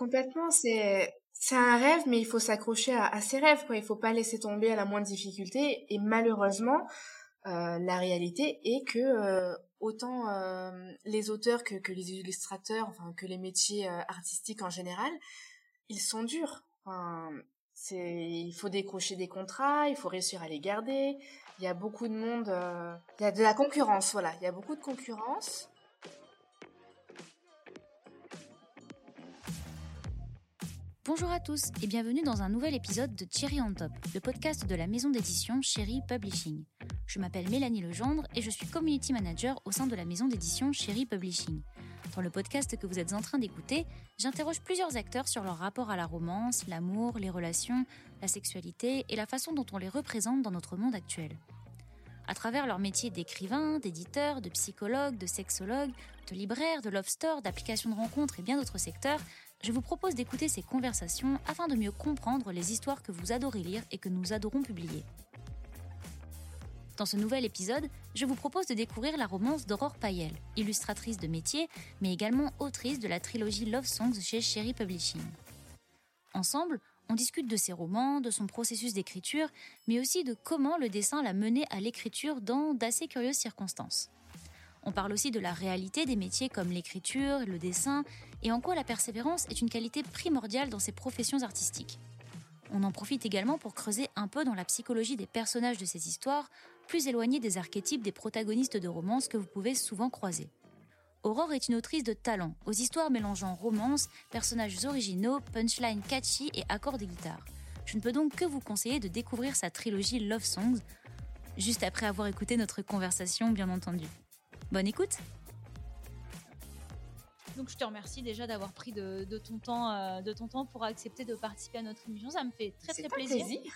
Complètement, c'est c'est un rêve, mais il faut s'accrocher à, à, ses rêves, quoi. Il faut pas laisser tomber à la moindre difficulté. Et malheureusement, euh, la réalité est que euh, autant euh, les auteurs que, les illustrateurs, enfin que les métiers artistiques en général, ils sont durs. Il faut décrocher des contrats, il faut réussir à les garder. Il y a beaucoup de monde, il y a de la concurrence, voilà. Il y a beaucoup de concurrence. Bonjour à tous et bienvenue dans un nouvel épisode de Cherry on Top, le podcast de la maison d'édition Cherry Publishing. Je m'appelle Mélanie Legendre et je suis community manager au sein de la maison d'édition Cherry Publishing. Dans le podcast que vous êtes en train d'écouter, j'interroge plusieurs acteurs sur leur rapport à la romance, l'amour, les relations, la sexualité et la façon dont on les représente dans notre monde actuel. À travers leur métier d'écrivain, d'éditeur, de psychologue, de sexologue, de libraire, de love store, d'application de rencontres et bien d'autres secteurs, je vous propose d'écouter ces conversations afin de mieux comprendre les histoires que vous adorez lire et que nous adorons publier. Dans ce nouvel épisode, je vous propose de découvrir la romance d'Aurore Payel, illustratrice de métier, mais également autrice de la trilogie Love Songs chez Cherry Publishing. Ensemble, on discute de ses romans, de son processus d'écriture, mais aussi de comment le dessin l'a mené à l'écriture dans d'assez curieuses circonstances. On parle aussi de la réalité des métiers comme l'écriture, le dessin, et en quoi la persévérance est une qualité primordiale dans ces professions artistiques. On en profite également pour creuser un peu dans la psychologie des personnages de ces histoires, plus éloignés des archétypes des protagonistes de romances que vous pouvez souvent croiser. Aurore est une autrice de talent, aux histoires mélangeant romance, personnages originaux, punchlines catchy et accords de guitare. Je ne peux donc que vous conseiller de découvrir sa trilogie Love Songs, juste après avoir écouté notre conversation bien entendu. Bonne écoute donc je te remercie déjà d'avoir pris de, ton temps, euh, de ton temps pour accepter de participer à notre émission. Ça me fait très très plaisir. plaisir.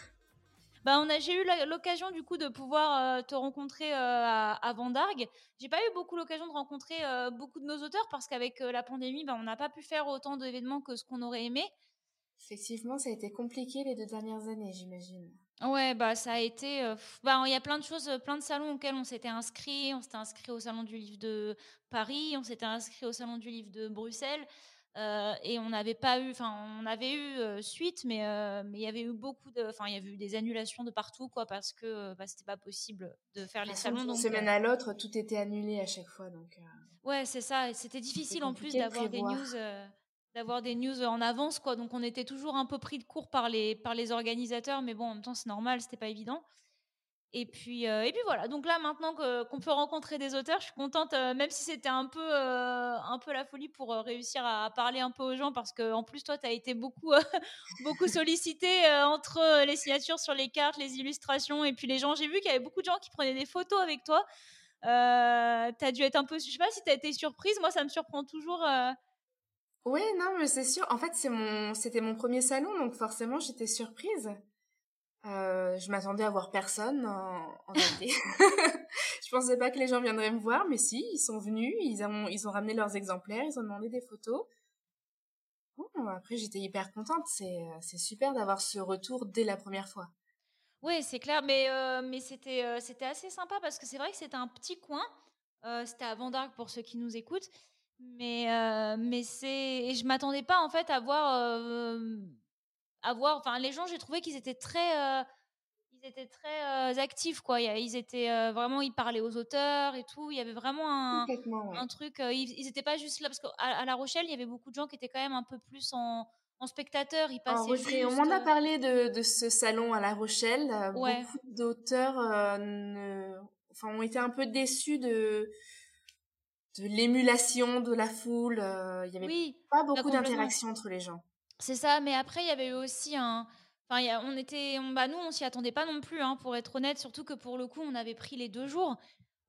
Bah, on a, j'ai eu l'occasion du coup de pouvoir euh, te rencontrer euh, à, à Vendargue. J'ai pas eu beaucoup l'occasion de rencontrer beaucoup de nos auteurs parce qu'avec la pandémie, bah, on n'a pas pu faire autant d'événements que ce qu'on aurait aimé. Effectivement, ça a été compliqué les deux dernières années, j'imagine. Ouais, bah ça a été. Euh, bah, il y a plein de choses, plein de salons auxquels on s'était inscrit. On s'était inscrit au salon du livre de Paris, on s'était inscrit au salon du livre de Bruxelles. Euh, et on n'avait pas eu, enfin, on avait eu euh, suite, mais mais il y avait eu beaucoup de, enfin, il y avait eu des annulations de partout, quoi, parce que bah, c'était pas possible de faire les salons. D'une semaine à l'autre, tout était annulé à chaque fois, donc. Ouais, c'est ça. C'était difficile en plus d'avoir des news d'avoir des news en avance quoi. Donc on était toujours un peu pris de court par les par les organisateurs mais bon en même temps c'est normal c'était pas évident. Et puis euh, et puis voilà. Donc là maintenant qu'on peut rencontrer des auteurs je suis contente euh, même si c'était un peu euh, un peu la folie pour réussir à, parler un peu aux gens parce que en plus toi tu as été beaucoup beaucoup sollicité entre les signatures sur les cartes les illustrations et puis les gens. J'ai vu qu'il y avait beaucoup de gens qui prenaient des photos avec toi. Euh, as dû être un peu je sais pas si tu as été surprise. Moi ça me surprend toujours oui, non, mais c'est sûr. En fait, c'était mon premier salon, donc forcément, j'étais surprise. Euh, je m'attendais à voir personne en, en je pensais pas que les gens viendraient me voir, mais si, ils sont venus, ils ont, ramené leurs exemplaires, ils ont demandé des photos. Après, j'étais hyper contente. C'est, super d'avoir ce retour dès la première fois. Oui, c'est clair, mais euh, euh, c'était assez sympa parce que c'est vrai que c'était un petit coin. C'était à Vendargue pour ceux qui nous écoutent. Mais, euh, mais c'est. Et je m'attendais pas, en fait, à voir. Euh, à voir... Enfin, les gens, j'ai trouvé qu'ils étaient très. Euh, ils étaient très actifs, quoi. Ils étaient vraiment. Ils parlaient aux auteurs et tout. Il y avait vraiment un, un truc. ils n'étaient pas juste là. Parce qu'à à La Rochelle, il y avait beaucoup de gens qui étaient quand même un peu plus en en spectateur, ils passaient juste... On m'en a parlé de, de, ce salon à La Rochelle. Beaucoup d'auteurs ne... enfin, ont été un peu déçus de de l'émulation de la foule. Euh, il y avait pas beaucoup d'interaction entre les gens. C'est ça, mais après il y avait eu aussi un. Enfin, y a, on était, on, bah nous, on s'y attendait pas non plus, hein, pour être honnête. Surtout que pour le coup, on avait pris les deux jours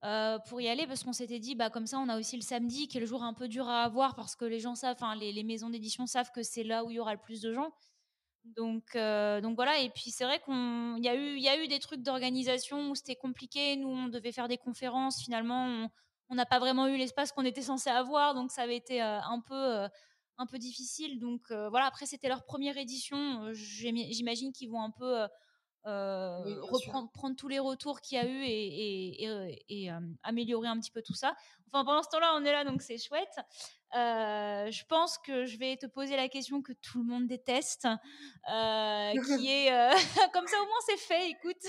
euh, pour y aller parce qu'on s'était dit, bah comme ça, on a aussi le samedi qui est le jour un peu dur à avoir parce que les gens savent, enfin les, les, maisons d'édition savent que c'est là où il y aura le plus de gens. Donc, euh, donc voilà. Et puis c'est vrai qu'on, il y a eu, il y a eu des trucs d'organisation où c'était compliqué. Nous, on devait faire des conférences. Finalement, on, on n'a pas vraiment eu l'espace qu'on était censé avoir, donc ça avait été euh, un peu euh, un peu difficile. Donc euh, voilà, après c'était leur première édition, j'imagine qu'ils vont un peu reprendre, prendre tous les retours qu'il y a eu et, et, et, améliorer un petit peu tout ça. Enfin, pendant ce temps-là, on est là, donc c'est chouette. je pense que je vais te poser la question que tout le monde déteste, qui est comme ça au moins c'est fait. Écoute,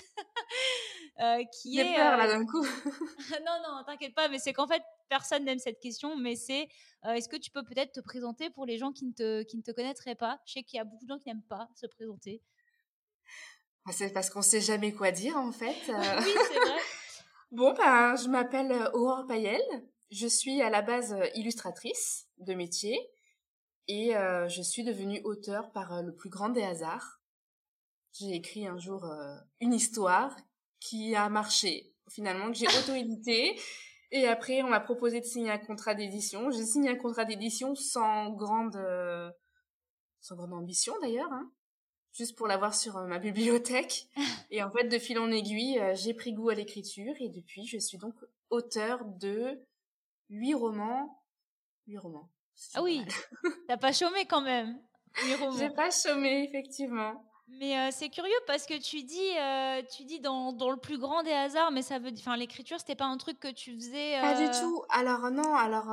qui J'ai peur là d'un coup. non, non, t'inquiète pas, mais c'est qu'en fait personne n'aime cette question, mais c'est est-ce que tu peux peut-être te présenter pour les gens qui ne te, qui ne te connaîtraient pas? Je sais qu'il y a beaucoup de gens qui n'aiment pas se présenter. Ah, c'est parce qu'on sait jamais quoi dire en fait. oui, c'est vrai. bon, ben, je m'appelle Aurore Payel. Je suis à la base illustratrice de métier et je suis devenue auteur par le plus grand des hasards. J'ai écrit un jour une histoire qui a marché finalement, que j'ai auto-édité. Et après, on m'a proposé de signer un contrat d'édition. J'ai signé un contrat d'édition sans grande, sans grande ambition d'ailleurs. Hein juste pour l'avoir sur euh, ma bibliothèque. et en fait, de fil en aiguille, euh, j'ai pris goût à l'écriture et depuis, je suis donc auteur de huit romans. Huit romans. Ah oui, t'as pas chômé quand même. Huit romans. J'ai pas chômé, effectivement. Mais euh, c'est curieux parce que tu dis, tu dis dans, dans, le plus grand des hasards, mais ça veut, enfin l'écriture, c'était pas un truc que tu faisais. Pas du tout. Alors non, alors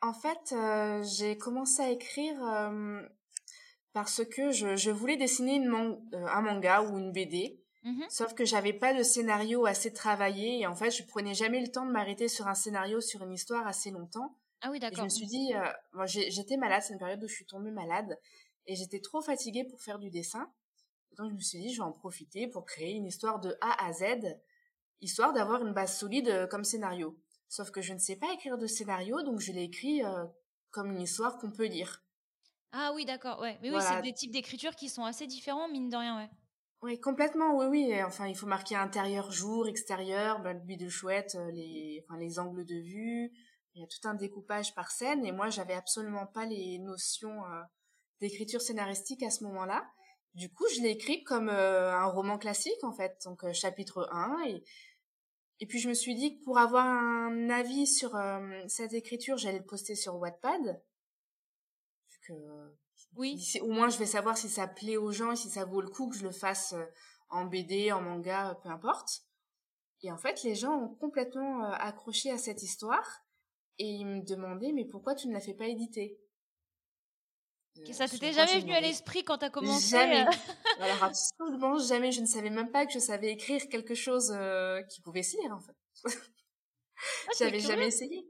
en fait, j'ai commencé à écrire parce que je, je voulais dessiner une euh, un manga ou une BD. Mmh Sauf que j'avais pas de scénario assez travaillé et en fait je prenais jamais le temps de m'arrêter sur un scénario, sur une histoire assez longtemps. Ah oui d'accord. Je me suis dit, euh, moi j'étais malade, c'est une période où je suis tombée malade et j'étais trop fatiguée pour faire du dessin. Donc je me suis dit, je vais en profiter pour créer une histoire de A à Z, histoire d'avoir une base solide euh, comme scénario. Sauf que je ne sais pas écrire de scénario, donc je l'ai écrit comme une histoire qu'on peut lire. Ah oui, d'accord, ouais. Mais oui, c'est des types d'écriture qui sont assez différents, mine de rien, ouais. Oui, complètement, oui, oui. Enfin, il faut marquer intérieur, jour, extérieur, bah, le but de chouette, euh, les, enfin, les angles de vue. Il y a tout un découpage par scène et moi, j'avais absolument pas les notions euh, d'écriture scénaristique à ce moment-là. Du coup, je l'ai écrit comme euh, un roman classique, en fait. Donc, chapitre 1 et, et puis, je me suis dit que pour avoir un avis sur cette écriture, j'allais le poster sur Wattpad oui. au moins je vais savoir si ça plaît aux gens et si ça vaut le coup que je le fasse euh, en BD, en manga, peu importe. Et en fait, les gens ont complètement euh, accroché à cette histoire et ils me demandaient mais pourquoi tu ne la fais pas éditer? Ça t'était jamais venu à l'esprit quand t'as commencé Jamais. Alors absolument jamais. Je ne savais même pas que je savais écrire quelque chose qui pouvait se lire en fait. Ah, J'avais jamais essayé.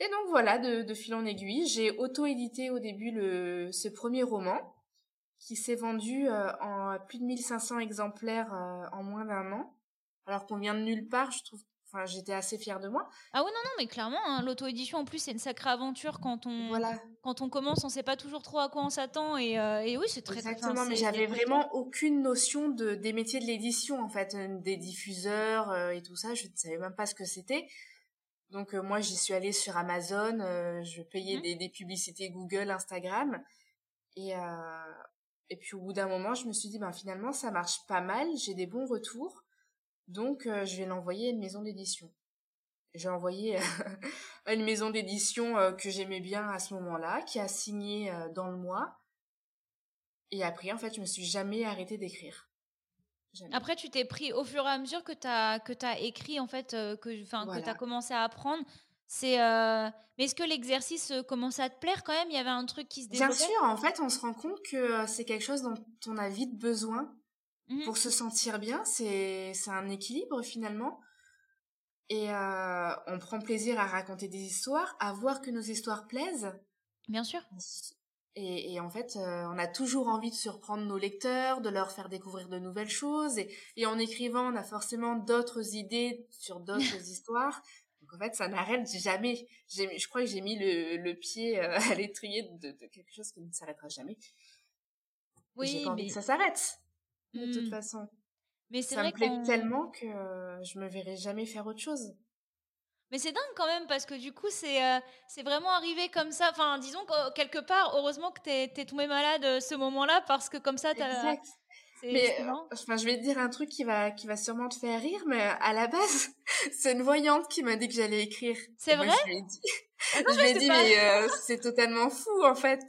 Et donc voilà, de, de fil en aiguille, j'ai auto-édité au début le, ce premier roman qui s'est vendu euh, en plus de 1500 exemplaires euh, en moins d'un an. Alors qu'on vient de nulle part, je trouve Enfin, j'étais assez fière de moi. Ah oui, non, non, mais clairement, hein, l'auto-édition, en plus, c'est une sacrée aventure quand on, voilà. quand on commence, on sait pas toujours trop à quoi on s'attend. Et, euh, et oui, c'est très Exactement, mais j'avais vraiment aucune notion de, des métiers de l'édition, en fait, des diffuseurs et tout ça. Je ne savais même pas ce que c'était. Donc euh, moi j'y suis allée sur Amazon, euh, je payais mmh. des, des, publicités Google, Instagram, et euh, et puis au bout d'un moment je me suis dit ben finalement ça marche pas mal, j'ai des bons retours, donc je vais l'envoyer à une maison d'édition. J'ai envoyé à une maison d'édition que j'aimais bien à ce moment-là, qui a signé dans le mois, et après en fait je me suis jamais arrêtée d'écrire. Après, tu t'es pris au fur et à mesure que tu as, que as écrit, en fait, euh, que, que tu as commencé à apprendre. C'est, euh, Mais est-ce que l'exercice euh, commençait à te plaire quand même? Il y avait un truc qui se développait? Bien sûr, en fait, on se rend compte que c'est quelque chose dont on a vite besoin mmh pour se sentir bien. C'est un équilibre finalement. Et on prend plaisir à raconter des histoires, à voir que nos histoires plaisent. Bien sûr. Et, et, en fait, euh, on a toujours envie de surprendre nos lecteurs, de leur faire découvrir de nouvelles choses. Et, et en écrivant, on a forcément d'autres idées sur d'autres histoires. Donc en fait, ça n'arrête jamais. Je crois que j'ai mis le, le pied euh, à l'étrier de, de, quelque chose qui ne s'arrêtera jamais. Oui, j'ai pas envie que ça s'arrête. De toute mmh. façon. Mais ça me plaît tellement que je me verrai jamais faire autre chose. Mais c'est dingue quand même parce que du coup, c'est euh, c'est vraiment arrivé comme ça. Enfin, disons que quelque part, heureusement que t'es es tombé malade euh, ce moment-là parce que comme ça, t'as. Exact. Mais euh, enfin, je vais te dire un truc qui va qui va sûrement te faire rire, mais à la base, c'est une voyante qui m'a dit que j'allais écrire. C'est vrai? je lui ai dit, ah je lui ai dit mais c'est totalement fou en fait.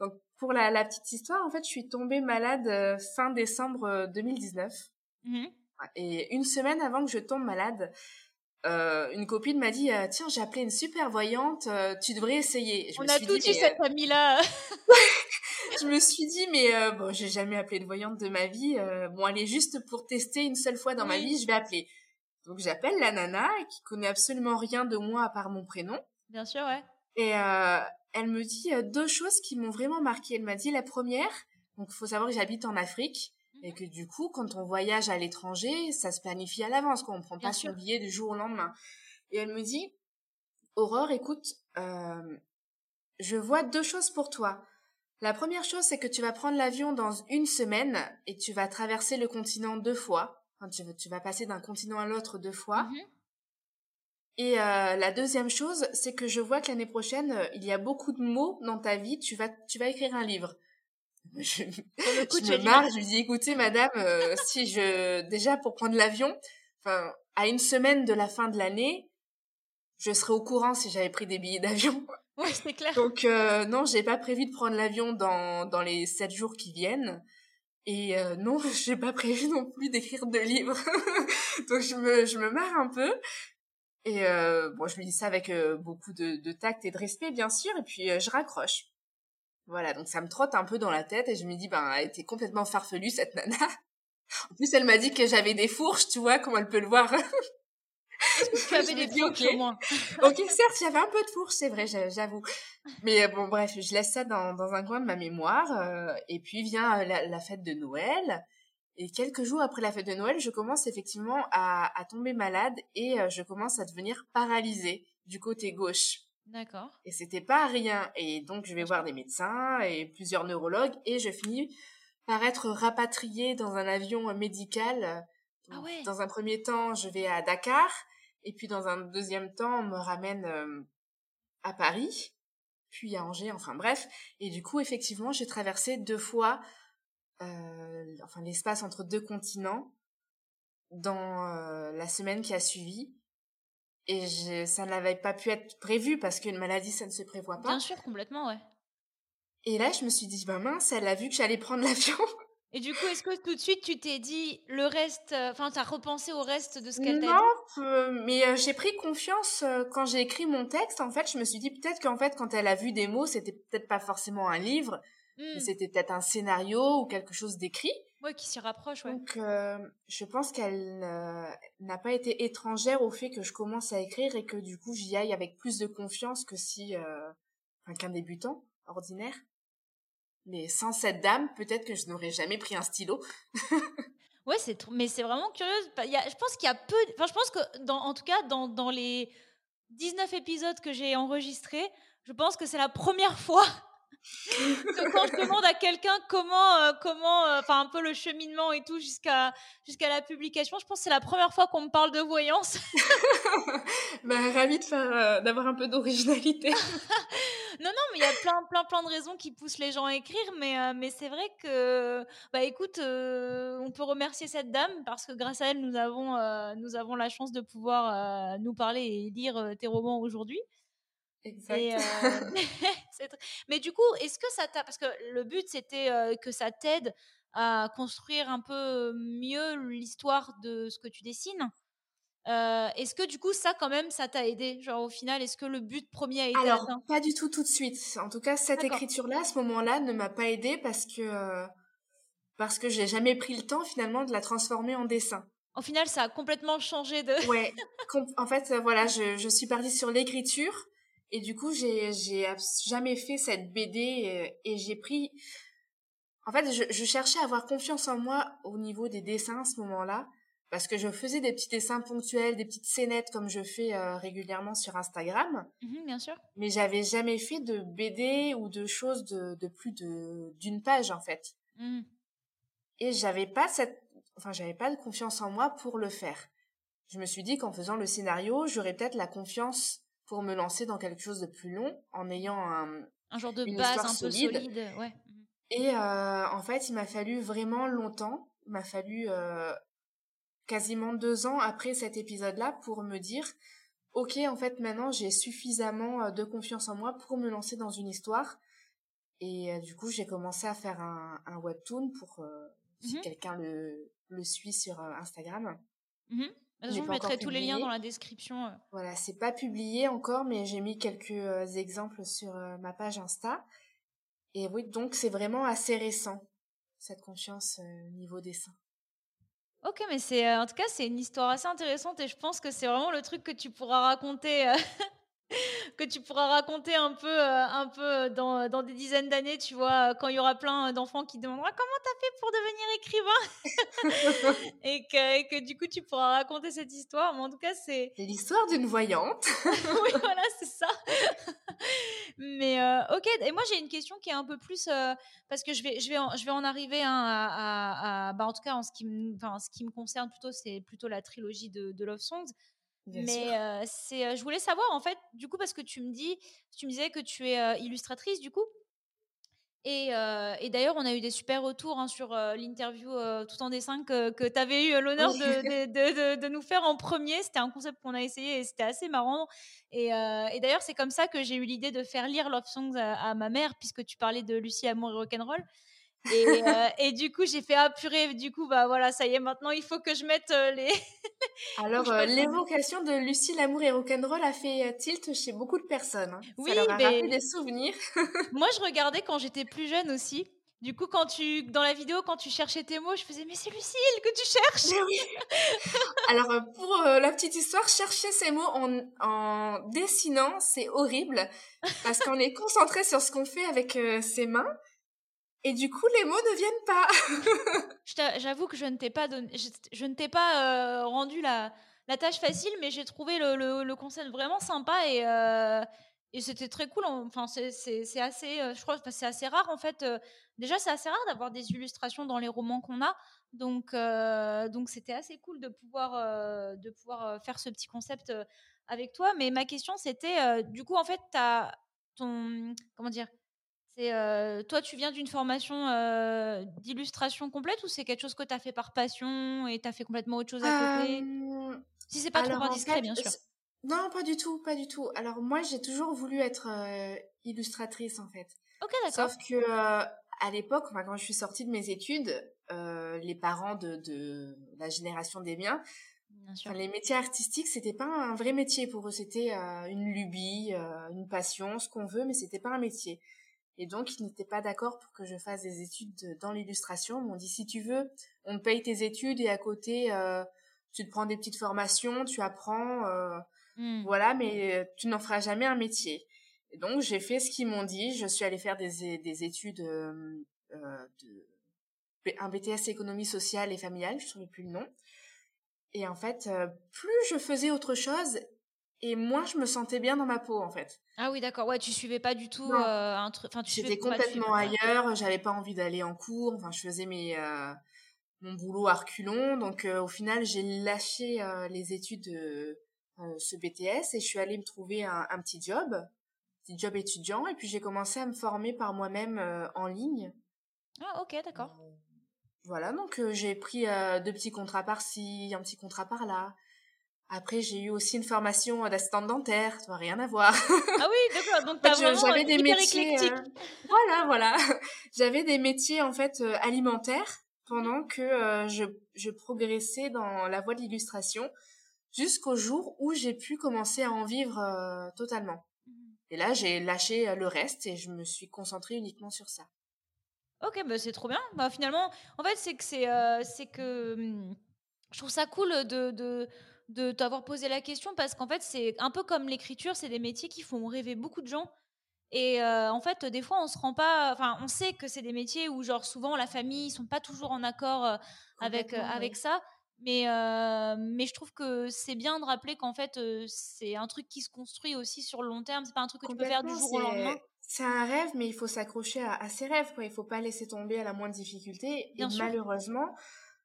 Donc pour la, la, petite histoire, en fait, je suis tombée malade fin décembre 2019. Mmh Et une semaine avant que je tombe malade, euh, une copine m'a dit euh, tiens j'ai appelé une super voyante euh, tu devrais essayer. Je on a tout dit, cette amie là je me suis dit mais bon j'ai jamais appelé de voyante de ma vie bon allez juste pour tester une seule fois dans ma vie je vais appeler. Donc j'appelle la nana qui connaît absolument rien de moi à part mon prénom. Bien sûr ouais. Et elle me dit deux choses qui m'ont vraiment marqué elle m'a dit la première donc faut savoir que j'habite en Afrique et que du coup, quand on voyage à l'étranger, ça se planifie à l'avance, quoi. On prend pas son billet du jour au lendemain. Et elle me dit, Aurore, écoute, euh, je vois deux choses pour toi. La première chose, c'est que tu vas prendre l'avion dans une semaine et tu vas traverser le continent deux fois. Enfin, tu, tu vas passer d'un continent à l'autre deux fois. Mmh et euh, la deuxième chose, c'est que je vois que l'année prochaine, il y a beaucoup de mots dans ta vie. Tu vas, tu vas écrire un livre je, me marre, je lui dis écoutez madame, euh, si je déjà pour prendre l'avion, enfin à une semaine de la fin de l'année, je serai au courant si j'avais pris des billets d'avion. Oui, c'est clair. Donc euh, non, j'ai pas prévu de prendre l'avion dans dans les sept jours qui viennent. Et euh, non, j'ai pas prévu non plus d'écrire de livres. Donc je me je me marre un peu. Et bon, je lui dis ça avec beaucoup de, de tact et de respect, bien sûr. Et puis je raccroche. Voilà, donc ça me trotte un peu dans la tête et je me dis, ben, elle était complètement farfelue, cette nana. En plus, elle m'a dit que j'avais des fourches, tu vois, comment elle peut le voir. tu avais des fourches au moins. ok, certes, j'avais un peu de fourches, c'est vrai, j'avoue. Mais euh, bon, bref, je laisse ça dans, dans un coin de ma mémoire. Euh, et puis vient euh, la, la, fête de Noël. Et quelques jours après la fête de Noël, je commence effectivement à, à tomber malade et je commence à devenir paralysée du côté gauche. D'accord. Et c'était pas rien. Et donc, je vais voir des médecins et plusieurs neurologues et je finis par être rapatriée dans un avion médical. Ah ouais. Dans un premier temps, je vais à Dakar et puis dans un deuxième temps, on me ramène euh, à Paris, puis à Angers, enfin bref. Et du coup, effectivement, j'ai traversé deux fois euh, enfin l'espace entre deux continents dans euh, la semaine qui a suivi et je, ça n'avait pas pu être prévu parce qu'une maladie, ça ne se prévoit pas. Bien sûr, complètement, ouais. Et là, je me suis dit, bah mince, elle a vu que j'allais prendre l'avion. Et du coup, est-ce que tout de suite, tu t'es dit le reste, euh, enfin, tu as repensé au reste de ce qu'elle t'a dit? Non, euh, mais euh, j'ai pris confiance quand j'ai écrit mon texte. En fait, je me suis dit peut-être qu'en fait, quand elle a vu des mots, c'était peut-être pas forcément un livre, mmh. c'était peut-être un scénario ou quelque chose d'écrit. Ouais, qui s'y rapproche, ouais. Donc, euh, je pense qu'elle euh, n'a pas été étrangère au fait que je commence à écrire et que du coup j'y aille avec plus de confiance que si, euh, enfin, qu'un débutant ordinaire. Mais sans cette dame, peut-être que je n'aurais jamais pris un stylo. ouais, c'est mais c'est vraiment curieux. Il y a, je pense qu'il y a peu, enfin, je pense que dans, en tout cas, dans, dans les 19 épisodes que j'ai enregistrés, je pense que c'est la première fois quand je demande à quelqu'un comment, euh, comment, euh, enfin un peu le cheminement et tout jusqu'à jusqu'à la publication, je pense que c'est la première fois qu'on me parle de voyance. bah, ravie de faire, euh, d'avoir un peu d'originalité. non, non, mais il y a plein, plein, plein de raisons qui poussent les gens à écrire, mais, mais c'est vrai que, bah écoute, on peut remercier cette dame parce que grâce à elle, nous avons, nous avons la chance de pouvoir nous parler et lire tes romans aujourd'hui. Exact. Euh, mais du coup, est-ce que ça t'a. Parce que le but, c'était euh, que ça t'aide à construire un peu mieux l'histoire de ce que tu dessines. Euh, est-ce que du coup, ça, quand même, ça t'a aidé? Genre, au final, est-ce que le but premier a été Alors, atteint? pas du tout tout de suite. En tout cas, cette écriture-là, à ce moment-là, ne m'a pas aidé parce que. parce que j'ai jamais pris le temps, finalement, de la transformer en dessin. Au final, ça a complètement changé de. ouais. En fait, voilà, je, je suis partie sur l'écriture et du coup, j'ai j'ai jamais fait cette BD et, et j'ai pris. En fait, je, je, cherchais à avoir confiance en moi au niveau des dessins à ce moment-là, parce que je faisais des petits dessins ponctuels, des petites scénettes comme je fais euh, régulièrement sur Instagram. Mmh bien sûr. Mais j'avais jamais fait de BD ou de choses de, de plus de d'une page en fait. Mmh. Et j'avais pas cette, enfin, j'avais pas de confiance en moi pour le faire. Je me suis dit qu'en faisant le scénario, j'aurais peut-être la confiance pour me lancer dans quelque chose de plus long en ayant un, un genre de base un peu solide. Ouais. Mhm. Et euh, en fait, il m'a fallu vraiment longtemps. Il m'a fallu euh, quasiment deux ans après cet épisode-là pour me dire, ok, en fait, maintenant j'ai suffisamment euh, de confiance en moi pour me lancer dans une histoire. Et du coup, j'ai commencé à faire un, un webtoon pour si mmh quelqu'un le, le suit sur Instagram. Je mettrai tous les liens dans la description. Voilà, c'est pas publié encore, mais j'ai mis quelques exemples sur ma page Insta. Et oui, donc c'est vraiment assez récent, cette confiance au niveau dessin. Ok, mais c'est en tout cas c'est une histoire assez intéressante et je pense que c'est vraiment le truc que tu pourras raconter que tu pourras raconter un peu, euh, un peu dans, dans des dizaines d'années, tu vois, quand il y aura plein d'enfants qui demanderont comment t'as fait pour devenir écrivain? Et, que, et, que, du coup tu pourras raconter cette histoire. Mais en tout cas, c'est l'histoire d'une voyante. oui, voilà, c'est ça. Mais euh, ok, et moi j'ai une question qui est un peu plus euh, parce que je vais, je vais, en, je vais en arriver hein, à, à, bah, en tout cas en ce qui me, enfin, ce qui me concerne plutôt, c'est plutôt la trilogie de, de Love Songs. Mais c'est, je voulais savoir en fait, du coup, parce que tu me dis, tu me disais que tu es illustratrice, du coup. Et, et d'ailleurs, on a eu des super retours hein, sur l'interview tout en dessin que, que tu avais eu l'honneur de, de, de, de, nous faire en premier. C'était un concept qu'on a essayé et c'était assez marrant. Et, et d'ailleurs, c'est comme ça que j'ai eu l'idée de faire lire Love Songs à, ma mère, puisque tu parlais de Lucie Amour et Rock'n'Roll. Et, et, du coup, j'ai fait apurer. Du coup, bah voilà, ça y est, maintenant, il faut que je mette les, Alors, euh, l'évocation de Lucie, l'amour et rock'n'roll a fait euh, tilt chez beaucoup de personnes. Hein. Oui, Ça leur a rappelé des souvenirs. Moi, je regardais quand j'étais plus jeune aussi. Du coup, quand tu, dans la vidéo, quand tu cherchais tes mots, je faisais mais c'est Lucille que tu cherches. Oui. Alors euh, pour la petite histoire, chercher ces mots en, en dessinant, c'est horrible parce qu'on est concentré sur ce qu'on fait avec ses mains et du coup, les mots ne viennent pas. J'avoue que je ne t'ai pas, euh, rendu la, tâche facile, mais j'ai trouvé le, concept vraiment sympa et, euh, c'était très cool. Enfin, c'est assez, euh, je crois, c'est assez rare en fait. déjà, c'est assez rare d'avoir des illustrations dans les romans qu'on a, donc c'était assez cool de pouvoir de pouvoir faire ce petit concept avec toi. Mais ma question, c'était, du coup, en fait, as ton, comment dire euh, toi, tu viens d'une formation euh, d'illustration complète ou c'est quelque chose que tu as fait par passion et tu as fait complètement autre chose à côté? Si c'est pas trop indiscret, bien sûr. Non, pas du tout, pas du tout. Alors moi, j'ai toujours voulu être euh, illustratrice en fait. Ok, d'accord. Sauf que à l'époque, quand je suis sortie de mes études, les parents de, de, la génération des miens, les métiers artistiques, c'était pas un vrai métier pour eux. C'était une lubie, une passion, ce qu'on veut, mais c'était pas un métier. Et donc, ils n'étaient pas d'accord pour que je fasse des études dans l'illustration. Ils m'ont dit, si tu veux, on paye tes études et à côté, euh, tu te prends des petites formations, tu apprends, euh, mmh. voilà, mais euh, tu n'en feras jamais un métier. Et donc, j'ai fait ce qu'ils m'ont dit. Je suis allée faire des, des études euh, de un BTS économie sociale et familiale, je ne souviens plus le nom. Et en fait, plus je faisais autre chose, et moi je me sentais bien dans ma peau en fait. Ah oui d'accord. Ouais tu suivais pas du tout euh, un truc enfin j'étais complètement ailleurs j'avais pas envie d'aller en cours enfin je faisais mes euh, mon boulot à reculons. Donc euh, au final j'ai lâché les études de ce BTS et je suis allée me trouver un, un petit job petit job étudiant. Et puis j'ai commencé à me former par moi-même en ligne. Ah ok d'accord. voilà. Donc j'ai pris deux petits contrats par-ci un petit contrat par-là après, j'ai eu aussi une formation d'assistante dentaire, tu vois, rien à voir. Ah oui, d'accord. Donc t'as vraiment j'avais des métiers. Euh, voilà, voilà. J'avais des métiers en fait euh, alimentaires pendant que euh, je, je progressais dans la voie de l'illustration jusqu'au jour où j'ai pu commencer à en vivre totalement. Mmh. Et là, j'ai lâché le reste et je me suis concentrée uniquement sur ça. Ok, bah c'est trop bien. Bah finalement, en fait, c'est que c'est c'est que hum, je trouve ça cool de, de de t'avoir posé la question parce qu'en fait, c'est un peu comme l'écriture, c'est des métiers qui font rêver beaucoup de gens. Et euh, en fait, des fois, on se rend pas. Enfin, on sait que c'est des métiers où, genre, souvent, la famille, ils sont pas toujours en accord euh, avec euh, avec ça. Mais mais je trouve que c'est bien de rappeler qu'en fait, c'est un truc qui se construit aussi sur le long terme. C'est pas un truc que tu peux faire du jour au lendemain. C'est un rêve, mais il faut s'accrocher à, ses rêves. Quoi. Il faut pas laisser tomber à la moindre difficulté. et malheureusement,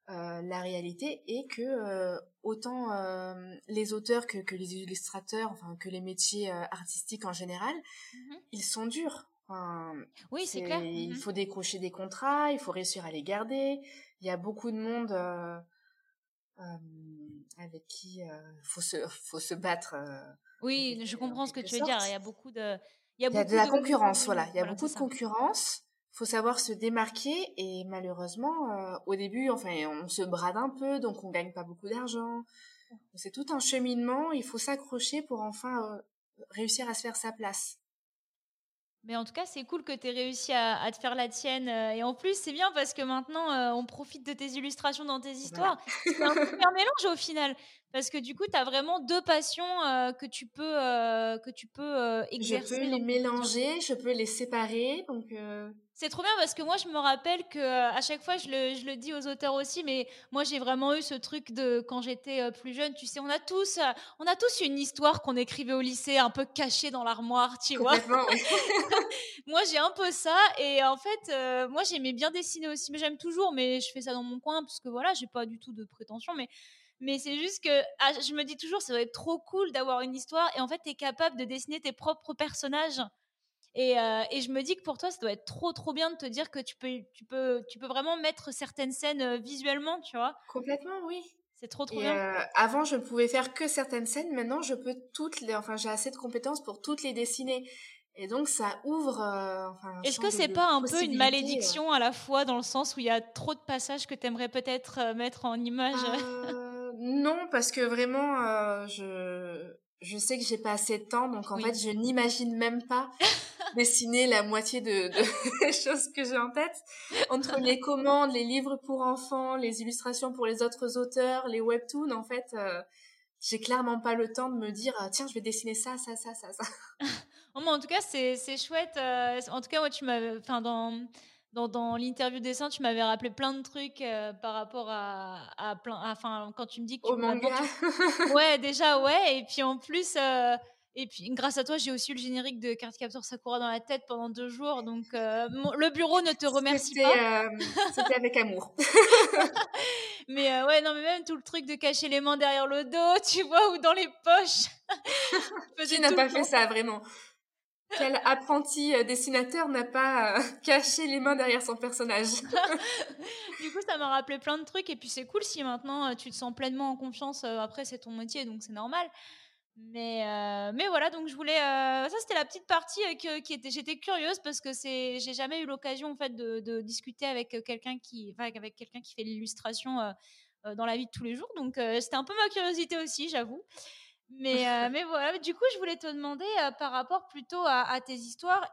euh, la réalité est que euh, autant euh, les auteurs que, que, les illustrateurs, enfin que les métiers artistiques en général, mmh ils sont durs. oui, c'est clair. Il mmh faut décrocher des contrats, il faut réussir à les garder. Il y a beaucoup de monde avec qui faut se faut se battre. oui, je comprends ce que tu veux dire. Il y a beaucoup de Il y a, de la concurrence, voilà. Il y a beaucoup de concurrence. Faut savoir se démarquer et malheureusement, euh, au début, enfin, on se brade un peu, donc on gagne pas beaucoup d'argent. C'est tout un cheminement. Il faut s'accrocher pour enfin réussir à se faire sa place. Mais en tout cas, c'est cool que tu aies réussi à, te faire la tienne. Euh, et en plus, c'est bien parce que maintenant, euh, on profite de tes illustrations dans tes histoires. C'est un super mélange au final. Parce que du coup, tu as vraiment deux passions euh, que tu peux, que tu peux exercer. Je peux les mélanger, je peux les séparer. Donc, c'est trop bien parce que moi, je me rappelle que à chaque fois, je le, je le dis aux auteurs aussi, mais moi, j'ai vraiment eu ce truc de quand j'étais plus jeune. Tu sais, on a tous, on a tous une histoire qu'on écrivait au lycée, un peu cachée dans l'armoire, tu vois. moi, j'ai un peu ça. Et en fait, moi, j'aimais bien dessiner aussi, mais j'aime toujours, mais je fais ça dans mon coin parce que voilà, j'ai pas du tout de prétention, mais mais c'est juste que ah, je me dis toujours, ça doit être trop cool d'avoir une histoire et en fait, tu es capable de dessiner tes propres personnages. Et, euh, et, je me dis que pour toi, ça doit être trop, trop bien de te dire que tu peux, tu peux, tu peux vraiment mettre certaines scènes euh, visuellement, tu vois. Complètement, oui. C'est trop, trop bien. Euh, avant, je ne pouvais faire que certaines scènes. Maintenant, je peux toutes les, enfin, j'ai assez de compétences pour toutes les dessiner. Et donc, ça ouvre. enfin, Est-ce que c'est pas un peu une malédiction à la fois dans le sens où il y a trop de passages que tu aimerais peut-être mettre en image? Non, parce que vraiment, je je sais que j'ai pas assez de temps, donc en fait, je n'imagine même pas dessiner la moitié de, de choses que j'ai en tête. Entre les commandes, les livres pour enfants, les illustrations pour les autres auteurs, les webtoons, en fait, euh, j'ai clairement pas le temps de me dire ah, tiens, je vais dessiner ça, ça, ça, ça, ça. en tout cas, c'est chouette. Euh, en tout cas, moi, tu m'as, enfin, dans dans, dans l'interview dessin, tu m'avais rappelé plein de trucs euh, par rapport à, à plein. Enfin, quand tu me dis que tu. Au manga. Ouais, déjà, ouais. Et puis en plus, euh, et puis grâce à toi, j'ai aussi eu le générique de Cardcaptor Sakura dans la tête pendant deux jours. Donc euh, le bureau ne te remercie pas. C'était avec amour. mais ouais, non, mais même tout le truc de cacher les mains derrière le dos, tu vois, ou dans les poches. Qui n'a pas fait ça, vraiment? Quel apprenti euh, dessinateur n'a pas euh, caché les mains derrière son personnage? Du coup, ça m'a rappelé plein de trucs. Et puis, c'est cool si maintenant euh, tu te sens pleinement en confiance. Après, c'est ton métier, donc c'est normal. Mais, mais voilà, donc je voulais. ça, c'était la petite partie qui était. J'étais curieuse parce que c'est, j'ai jamais eu l'occasion en fait de, discuter avec quelqu'un qui, avec quelqu'un qui fait l'illustration dans la vie de tous les jours. Donc, c'était un peu ma curiosité aussi, j'avoue. Mais, euh, mais voilà, du coup, je voulais te demander euh, par rapport plutôt à, tes histoires.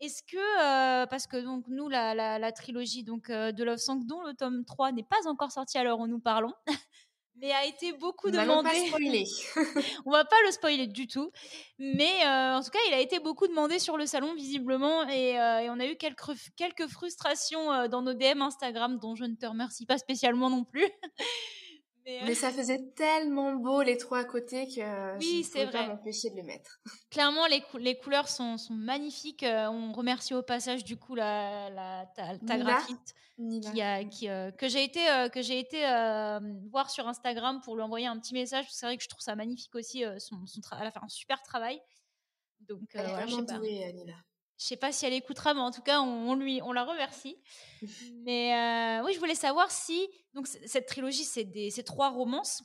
Est-ce que, euh, parce que donc nous, la, la, trilogie donc, de Love Song, dont le tome 3 n'est pas encore sorti à l'heure où nous parlons, mais a été beaucoup demandé. Pas spoiler. on va pas le spoiler du tout, mais en tout cas, il a été beaucoup demandé sur le salon visiblement, et, et on a eu quelques, quelques frustrations dans nos DM Instagram, dont je ne te remercie pas spécialement non plus. Mais, ça faisait tellement beau les trois à côté que oui, c'est vrai. pas m'empêcher de le mettre. Clairement, les, les couleurs sont, sont magnifiques. Euh, on remercie au passage du coup la, la ta, ta graphite qui a, qui, euh, que j'ai été, euh, que j'ai été voir sur Instagram pour lui envoyer un petit message. C'est vrai que je trouve ça magnifique aussi. son, son elle a fait un super travail. Donc, elle est vraiment douée, Nina. Je sais pas si elle écoutera, mais en tout cas, on, lui, on la remercie. mais euh, oui, je voulais savoir si donc cette trilogie, c'est trois romances.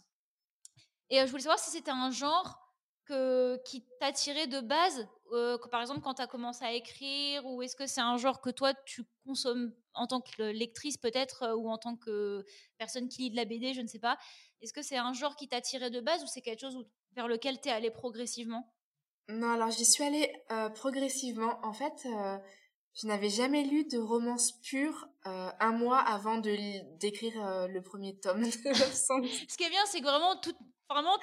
Et euh, je voulais savoir si c'était un genre que, qui t'attirait de base, euh, par exemple quand tu as commencé à écrire, ou est-ce que c'est un genre que toi tu consommes en tant que lectrice peut-être, ou en tant que personne qui lit de la BD, je ne sais pas. Est-ce que c'est un genre qui t'attirait de base, ou c'est quelque chose vers lequel tu es allé progressivement? Non, alors j'y suis allée euh, progressivement. En fait, euh, je n'avais jamais lu de romance pure euh, un mois avant de d'écrire le premier tome de Ce qui est bien, c'est que vraiment tout, vraiment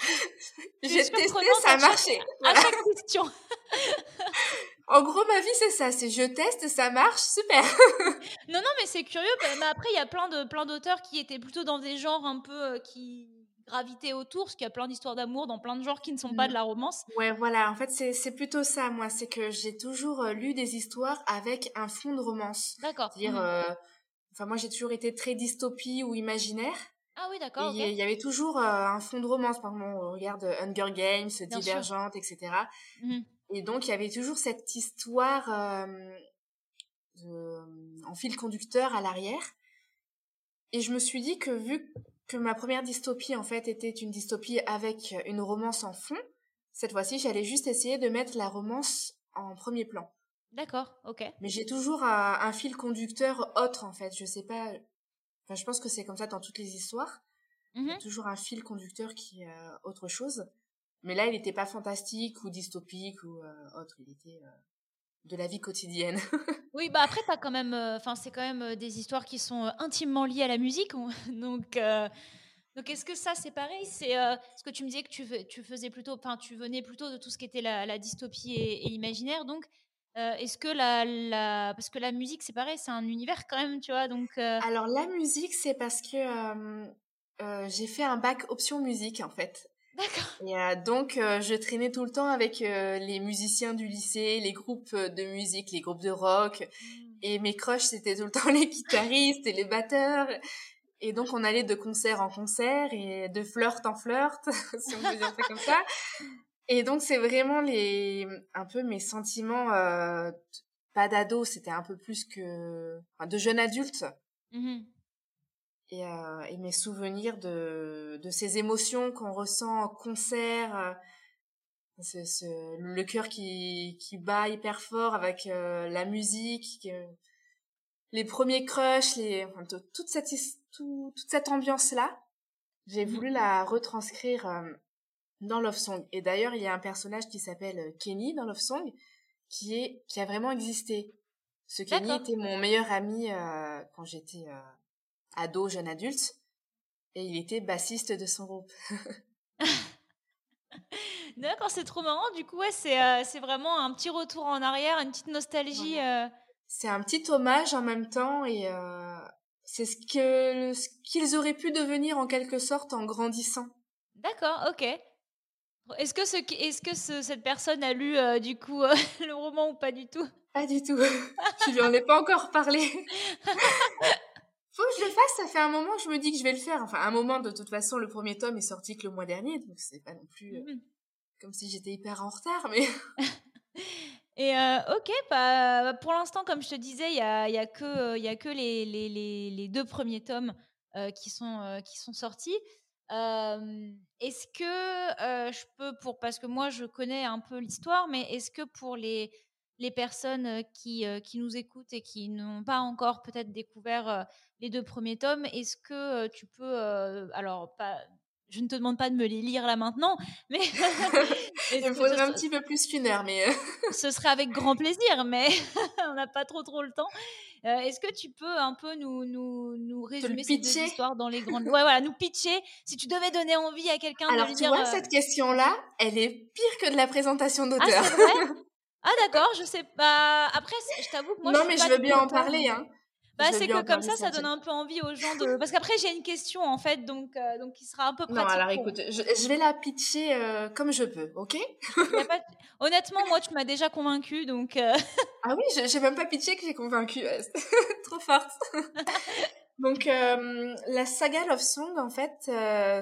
J'ai testé, ça a marché. À chaque question. en gros, ma vie c'est ça, c'est je teste, ça marche, super. non, non, mais c'est curieux. Mais après, il y a plein de plein d'auteurs qui étaient plutôt dans des genres un peu qui gravité autour, parce qu'il y a plein d'histoires d'amour dans plein de genres qui ne sont pas de mm. la romance. Ouais, voilà, en fait, c'est plutôt ça, moi. C'est que j'ai toujours euh, lu des histoires avec un fond de romance. D'accord. C'est-à-dire, mm. euh, enfin, moi, j'ai toujours été très dystopie ou imaginaire. Ah oui, d'accord. Il y avait toujours euh, un fond de romance. Par exemple, on regarde Hunger Games, Divergente, etc. Mm-hmm. Et donc, il y avait toujours cette histoire en fil conducteur à l'arrière. Et je me suis dit que vu que ma première dystopie en fait était une dystopie avec une romance en fond. Cette fois-ci, j'allais juste essayer de mettre la romance en premier plan. D'accord, ok. Mais j'ai toujours un, fil conducteur autre, en fait. Je sais pas. Enfin, je pense que c'est comme ça dans toutes les histoires. Mmh toujours un fil conducteur qui est autre chose. Mais là, il n'était pas fantastique ou dystopique ou autre. Il était de la vie quotidienne. oui, bah après, as quand même, enfin, c'est quand même des histoires qui sont intimement liées à la musique, donc. Donc, est-ce que ça, c'est pareil? C'est ce que tu me disais que tu, tu faisais plutôt, enfin, tu venais plutôt de tout ce qui était la, dystopie et, et l'imaginaire. Donc, est-ce que la, la, parce que la musique, c'est pareil, c'est un univers quand même, tu vois. Donc. Alors, la musique, c'est parce que j'ai fait un bac option musique, en fait. D'accord. Et donc, je traînais tout le temps avec les musiciens du lycée, les groupes de musique, les groupes de rock. Mmh. Et mes crushs, c'était tout le temps les guitaristes et les batteurs. Et donc, on allait de concert en concert et de flirt en flirt, si on peut dire ça comme ça. Et donc, c'est vraiment les, un peu mes sentiments, euh, pas d'ado, c'était un peu plus que, enfin, de jeune adulte. Mmh et, euh, et, mes souvenirs de, de ces émotions qu'on ressent en concert, euh, ce, ce, le cœur qui, qui bat hyper fort avec euh, la musique, les premiers crushs, les, enfin, toute cette, toute cette ambiance-là, j'ai mmh voulu la retranscrire euh, dans Love Song. Et d'ailleurs, il y a un personnage qui s'appelle euh, Kenny dans Love Song, qui est qui a vraiment existé. Ce Kenny était mon meilleur ami euh, quand j'étais ado, jeune adulte, et il était bassiste de son groupe. D'accord, c'est trop marrant. Du coup, ouais, c'est c'est vraiment un petit retour en arrière, une petite nostalgie. C'est un petit hommage en même temps et c'est ce que ce qu'ils auraient pu devenir en quelque sorte en grandissant. D'accord, ok. Est-ce que, ce, est-ce que cette personne a lu euh, du coup euh, le roman ou pas du tout? Pas du tout. je lui en ai pas encore parlé. Faut que je le fasse, ça fait un moment que je me dis que je vais le faire. Enfin, un moment, de toute façon, le premier tome est sorti que le mois dernier, donc c'est pas non plus euh, mmh comme si j'étais hyper en retard, mais. Et euh, ok, bah, pour l'instant, comme je te disais, il n'y a, y a, que, y a que les, les, les, deux premiers tomes euh, qui, sont, euh, qui sont sortis. est-ce que je peux, pour, parce que moi je connais un peu l'histoire, mais est-ce que pour les, les personnes qui, qui nous écoutent et qui n'ont pas encore peut-être découvert les deux premiers tomes, est-ce que tu peux, alors pas je ne te demande pas de me les lire là maintenant, mais il me faudrait un petit peu plus qu'une heure, mais euh. ce serait avec grand plaisir, mais on n'a pas trop trop le temps. Euh, est-ce que tu peux un peu nous, nous, nous résumer ces deux histoires dans les grandes... Ouais, voilà, nous pitcher? Si tu devais donner envie à quelqu'un de. Alors, tu vois, euh cette question-là, elle est pire que de la présentation ah, d'auteur. Ah, vrai? Ah, d'accord, je sais pas. Après, je t'avoue que moi, non, je mais je veux bien en parler, hein. Bah, c'est que comme ça, ça donne un peu envie aux gens de. Parce qu'après, j'ai une question en fait, donc, euh, donc il sera un peu pratique. Non, alors écoute, je, vais la pitcher euh, comme je peux, ok? Honnêtement, moi, tu m'as déjà convaincu, donc. Euh, ah oui, j'ai même pas pitché que j'ai convaincu. Trop forte. donc, la saga Love Song, en fait,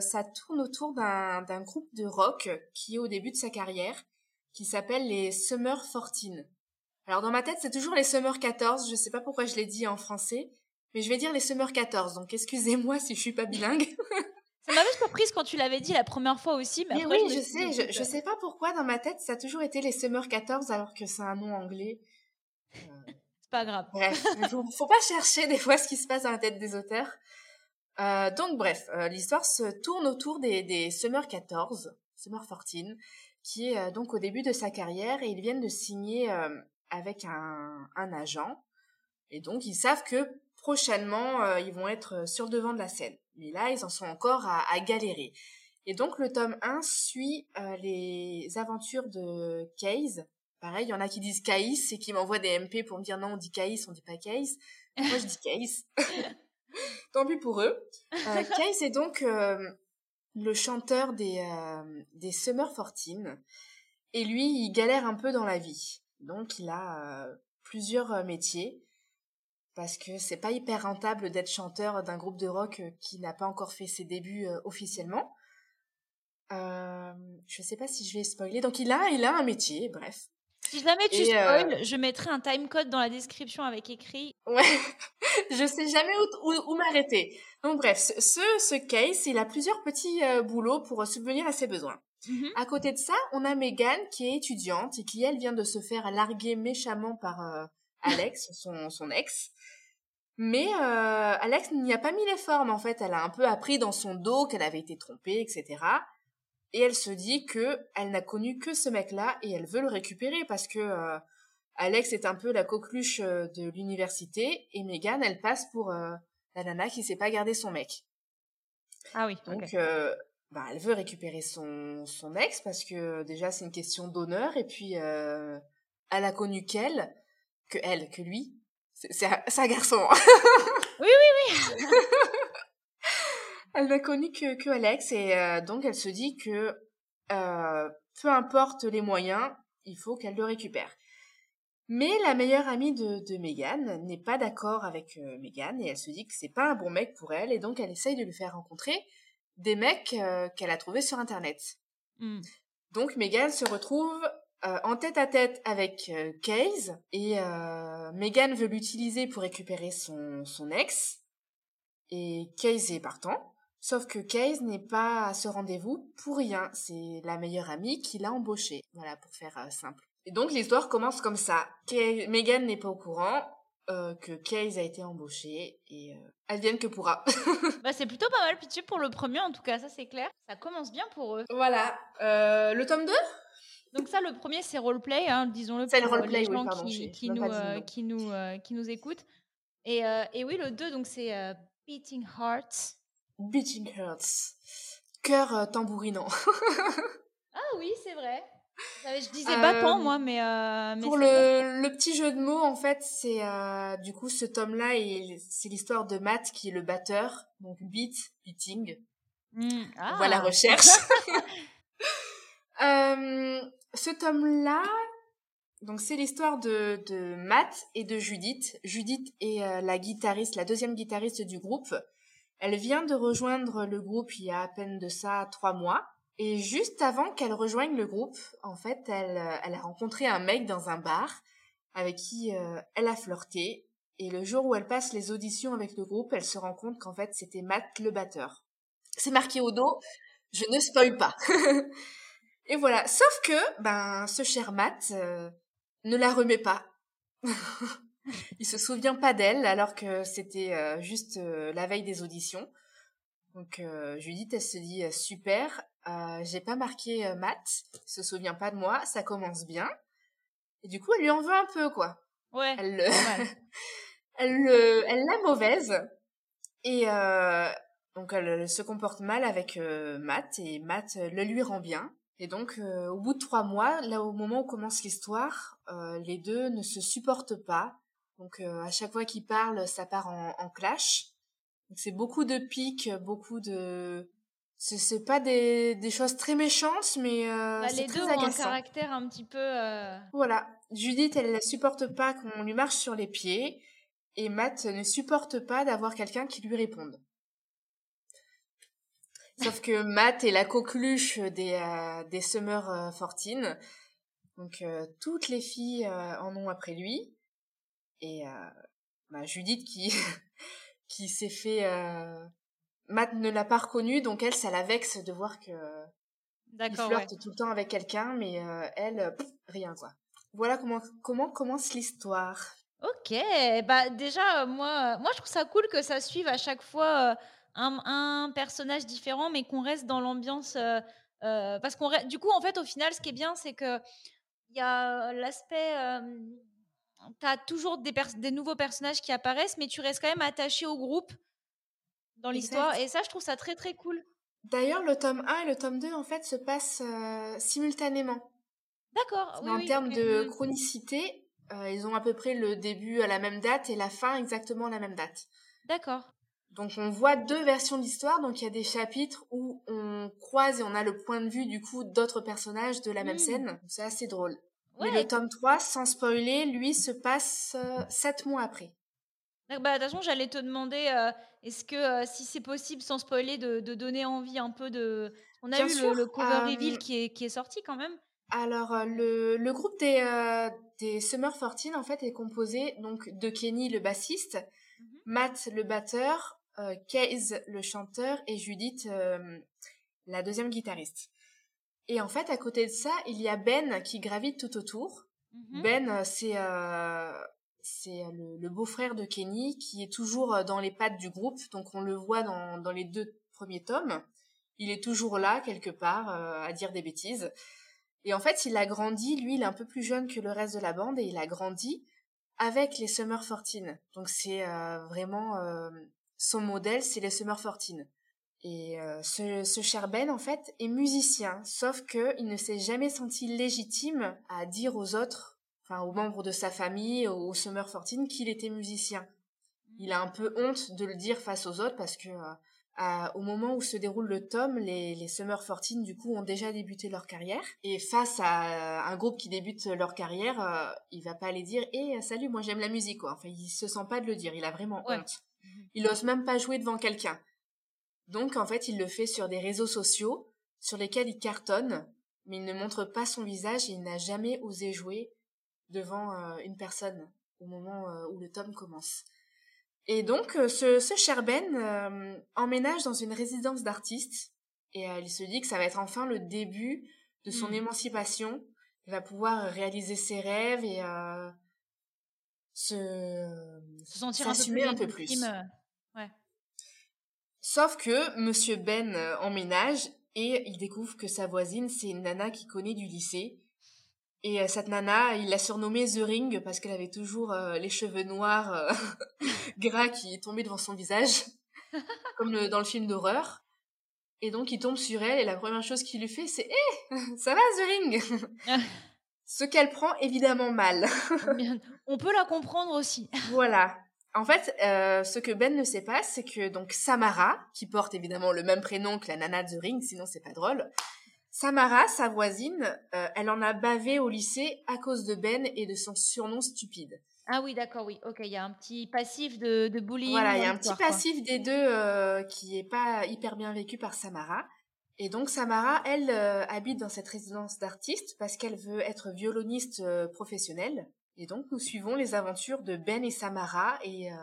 ça tourne autour d'un groupe de rock qui est au début de sa carrière, qui s'appelle les Summer 14. Alors dans ma tête, c'est toujours les Summer 14. Je sais pas pourquoi je l'ai dit en français, mais je vais dire les Summer 14. Donc excusez-moi si je suis pas bilingue. ça m'avait surprise quand tu l'avais dit la première fois aussi, mais, oui, je, sais. Je, sais pas pourquoi dans ma tête, ça a toujours été les Summer 14 alors que c'est un nom anglais. c'est pas grave. Bref, faut, faut pas chercher des fois ce qui se passe dans la tête des auteurs. Euh, donc bref, euh, l'histoire se tourne autour des, des Summer 14, Summer 14, qui est euh, donc au début de sa carrière et ils viennent de signer avec un, un, agent. Et donc, ils savent que prochainement, euh, ils vont être sur le devant de la scène. Mais là, ils en sont encore à, à galérer. Et donc, le tome 1 suit euh, les aventures de Case. Pareil, il y en a qui disent Case et qui m'envoient des MP pour me dire non, on dit Case, on dit pas Case. Moi, je dis Case. Tant pis pour eux. Euh, Case est donc euh, le chanteur des, des Summer 14. Et lui, il galère un peu dans la vie. Donc il a plusieurs métiers parce que c'est pas hyper rentable d'être chanteur d'un groupe de rock qui n'a pas encore fait ses débuts officiellement. Euh, je sais pas si je vais spoiler. Donc il a, il a un métier, bref. Si jamais tu spoil, je mettrai un timecode dans la description avec écrit. Ouais, je sais jamais où, où, m'arrêter. Donc bref, ce, ce case, il a plusieurs petits boulots pour subvenir à ses besoins. Mhm. À côté de ça, on a Megan qui est étudiante et qui, elle, vient de se faire larguer méchamment par euh, Alex, son, son ex. Mais euh, Alex n'y a pas mis les formes, en fait. Elle a un peu appris dans son dos qu'elle avait été trompée, etc. Et elle se dit que elle n'a connu que ce mec-là et elle veut le récupérer parce que euh, Alex est un peu la coqueluche de l'université et Megan, elle passe pour la nana qui sait pas garder son mec. Ah oui. Donc, bah, elle veut récupérer son, son ex parce que déjà c'est une question d'honneur et puis euh, elle a connu qu'elle, que elle, que lui. C'est un garçon. oui, oui, oui. elle n'a connu que, que Alex et euh, donc elle se dit que euh, peu importe les moyens, il faut qu'elle le récupère. Mais la meilleure amie de, de Megan n'est pas d'accord avec Megan et elle se dit que c'est pas un bon mec pour elle et donc elle essaye de lui faire rencontrer des mecs euh, qu'elle a trouvés sur Internet. Hmm. Donc Megan se retrouve euh, en tête à tête avec euh, Case et Megan veut l'utiliser pour récupérer son, son ex et Case est partant. Sauf que Case n'est pas à ce rendez-vous pour rien. C'est la meilleure amie qui l'a embauché. Voilà, pour faire simple. Et donc l'histoire commence comme ça. Megan n'est pas au courant. Euh, que Case a été embauché et euh, advienne que pourra. bah, c'est plutôt pas mal pitché pour le premier en tout cas, ça c'est clair. Ça commence bien pour eux. Voilà. Euh, le tome 2 donc ça, le premier, c'est roleplay, hein, disons-le pour le roleplay, les gens qui, qui, nous, qui, nous, qui nous écoutent. Et, et oui, le 2, donc c'est Beating Hearts. Beating Hearts. Cœur tambourinant. ah oui, c'est vrai. Je disais battant, euh, moi, mais. Euh, pour le, le, petit jeu de mots, en fait, c'est euh, du coup ce tome-là, c'est l'histoire de Matt qui est le batteur, donc beat, beating. Mmh. On voit la ah. recherche. ce tome-là, donc c'est l'histoire de, de Matt et de Judith. Judith est la guitariste, la deuxième guitariste du groupe. Elle vient de rejoindre le groupe il y a à peine de ça trois mois. Et juste avant qu'elle rejoigne le groupe, en fait, elle, euh, a rencontré un mec dans un bar avec qui euh, elle a flirté. Et le jour où elle passe les auditions avec le groupe, elle se rend compte qu'en fait, c'était Matt le batteur. C'est marqué au dos, je ne spoil pas. et voilà. Sauf que, ben, ce cher Matt euh, ne la remet pas. Il se souvient pas d'elle alors que c'était juste la veille des auditions. Donc Judith, elle se dit super, euh, j'ai pas marqué euh, Matt, il se souvient pas de moi, ça commence bien. Et du coup, elle lui en veut un peu, quoi. Ouais. Elle, elle, elle l'a mauvaise. Et euh, donc, elle, se comporte mal avec Matt, et Matt le lui rend bien. Et donc, au bout de trois mois, là au moment où commence l'histoire, les deux ne se supportent pas. Donc, à chaque fois qu'ils parlent, ça part en, en clash. Donc, c'est beaucoup de piques, beaucoup de c'est pas des, des choses très méchantes mais euh, bah, les deux ont un caractère un petit peu euh, voilà. Judith elle ne supporte pas qu'on lui marche sur les pieds et Matt ne supporte pas d'avoir quelqu'un qui lui réponde. Sauf que Matt est la coqueluche des euh, des Summer euh, Fortine donc toutes les filles en ont après lui. Et bah, Judith qui qui s'est fait Matt ne l'a pas reconnu, donc elle, ça la vexe de voir que il flirte tout le temps avec quelqu'un, mais euh, elle, rien quoi. Voilà comment comment commence l'histoire. Ok, bah déjà euh, moi moi je trouve ça cool que ça suive à chaque fois euh, un, un, personnage différent, mais qu'on reste dans l'ambiance parce qu'on du coup en fait au final ce qui est bien c'est que il y a l'aspect tu as toujours des, des nouveaux personnages qui apparaissent, mais tu restes quand même attaché au groupe dans l'histoire. Et ça, je trouve ça très très cool. D'ailleurs, le tome 1 et le tome 2, en fait, se passent euh, simultanément. D'accord. en termes de chronicité, euh, ils ont à peu près le début à la même date et la fin exactement à la même date. D'accord. Donc on voit deux versions d'histoire, donc il y a des chapitres où on croise et on a le point de vue du coup d'autres personnages de la même mmh. scène. C'est assez drôle. Mais le tome 3, sans spoiler, lui se passe euh, sept mois après. Bah, façon, j'allais te demander, euh, est-ce que, euh, si c'est possible, sans spoiler, de, de, donner envie un peu de... On a eu le, cover reveal qui est, qui est sorti quand même. Alors, le, le groupe des, des Summer 14, en fait, est composé donc de Kenny, le bassiste, mmh Matt, le batteur, Case, le chanteur, et Judith, la deuxième guitariste. Et en fait, à côté de ça, il y a Ben qui gravite tout autour. Mhm. Ben, c'est c'est le, beau-frère de Kenny qui est toujours dans les pattes du groupe. Donc on le voit dans, dans les deux premiers tomes. Il est toujours là quelque part à dire des bêtises. Et en fait, il a grandi, lui, il est un peu plus jeune que le reste de la bande et il a grandi avec les Summer 14. Donc c'est vraiment son modèle, c'est les Summer 14. Et euh, ce, ce cher Ben, en fait, est musicien, sauf qu'il ne s'est jamais senti légitime à dire aux autres, enfin aux membres de sa famille, aux Summer 14, qu'il était musicien. Il a un peu honte de le dire face aux autres parce que euh, au moment où se déroule le tome, les, les Summer 14 du coup ont déjà débuté leur carrière et face à un groupe qui débute leur carrière, euh, il va pas aller dire "Eh salut, moi j'aime la musique" quoi. Enfin, il se sent pas de le dire, il a vraiment honte. Il ose même pas jouer devant quelqu'un. Donc en fait, il le fait sur des réseaux sociaux sur lesquels il cartonne, mais il ne montre pas son visage et il n'a jamais osé jouer devant euh, une personne au moment euh, où le tome commence. Et donc euh, ce, ce cher Ben emménage dans une résidence d'artistes et il se dit que ça va être enfin le début de son hmm. émancipation. Il va pouvoir réaliser ses rêves et se, se sentir un peu plus. Ouais. Sauf que Monsieur Ben euh, emménage et il découvre que sa voisine, c'est une nana qu'il connaît du lycée. Et euh, cette nana, il l'a surnommée The Ring parce qu'elle avait toujours euh, les cheveux noirs gras qui tombaient devant son visage, comme dans le film d'horreur. Et donc il tombe sur elle et la première chose qu'il lui fait, c'est Hé, ça va The Ring Ce qu'elle prend évidemment mal. On peut la comprendre aussi. voilà. En fait, euh, ce que Ben ne sait pas, c'est que donc Samara, qui porte évidemment le même prénom que la nana de Ring, sinon c'est pas drôle. Samara, sa voisine, euh, elle en a bavé au lycée à cause de Ben et de son surnom stupide. Ah oui, d'accord, oui. Ok, il y a un petit passif de, de bullying. Voilà, il y a un petit passif des deux euh, qui est pas hyper bien vécu par Samara. Et donc Samara, elle habite dans cette résidence d'artiste parce qu'elle veut être violoniste professionnelle. Et donc, nous suivons les aventures de Ben et Samara et euh,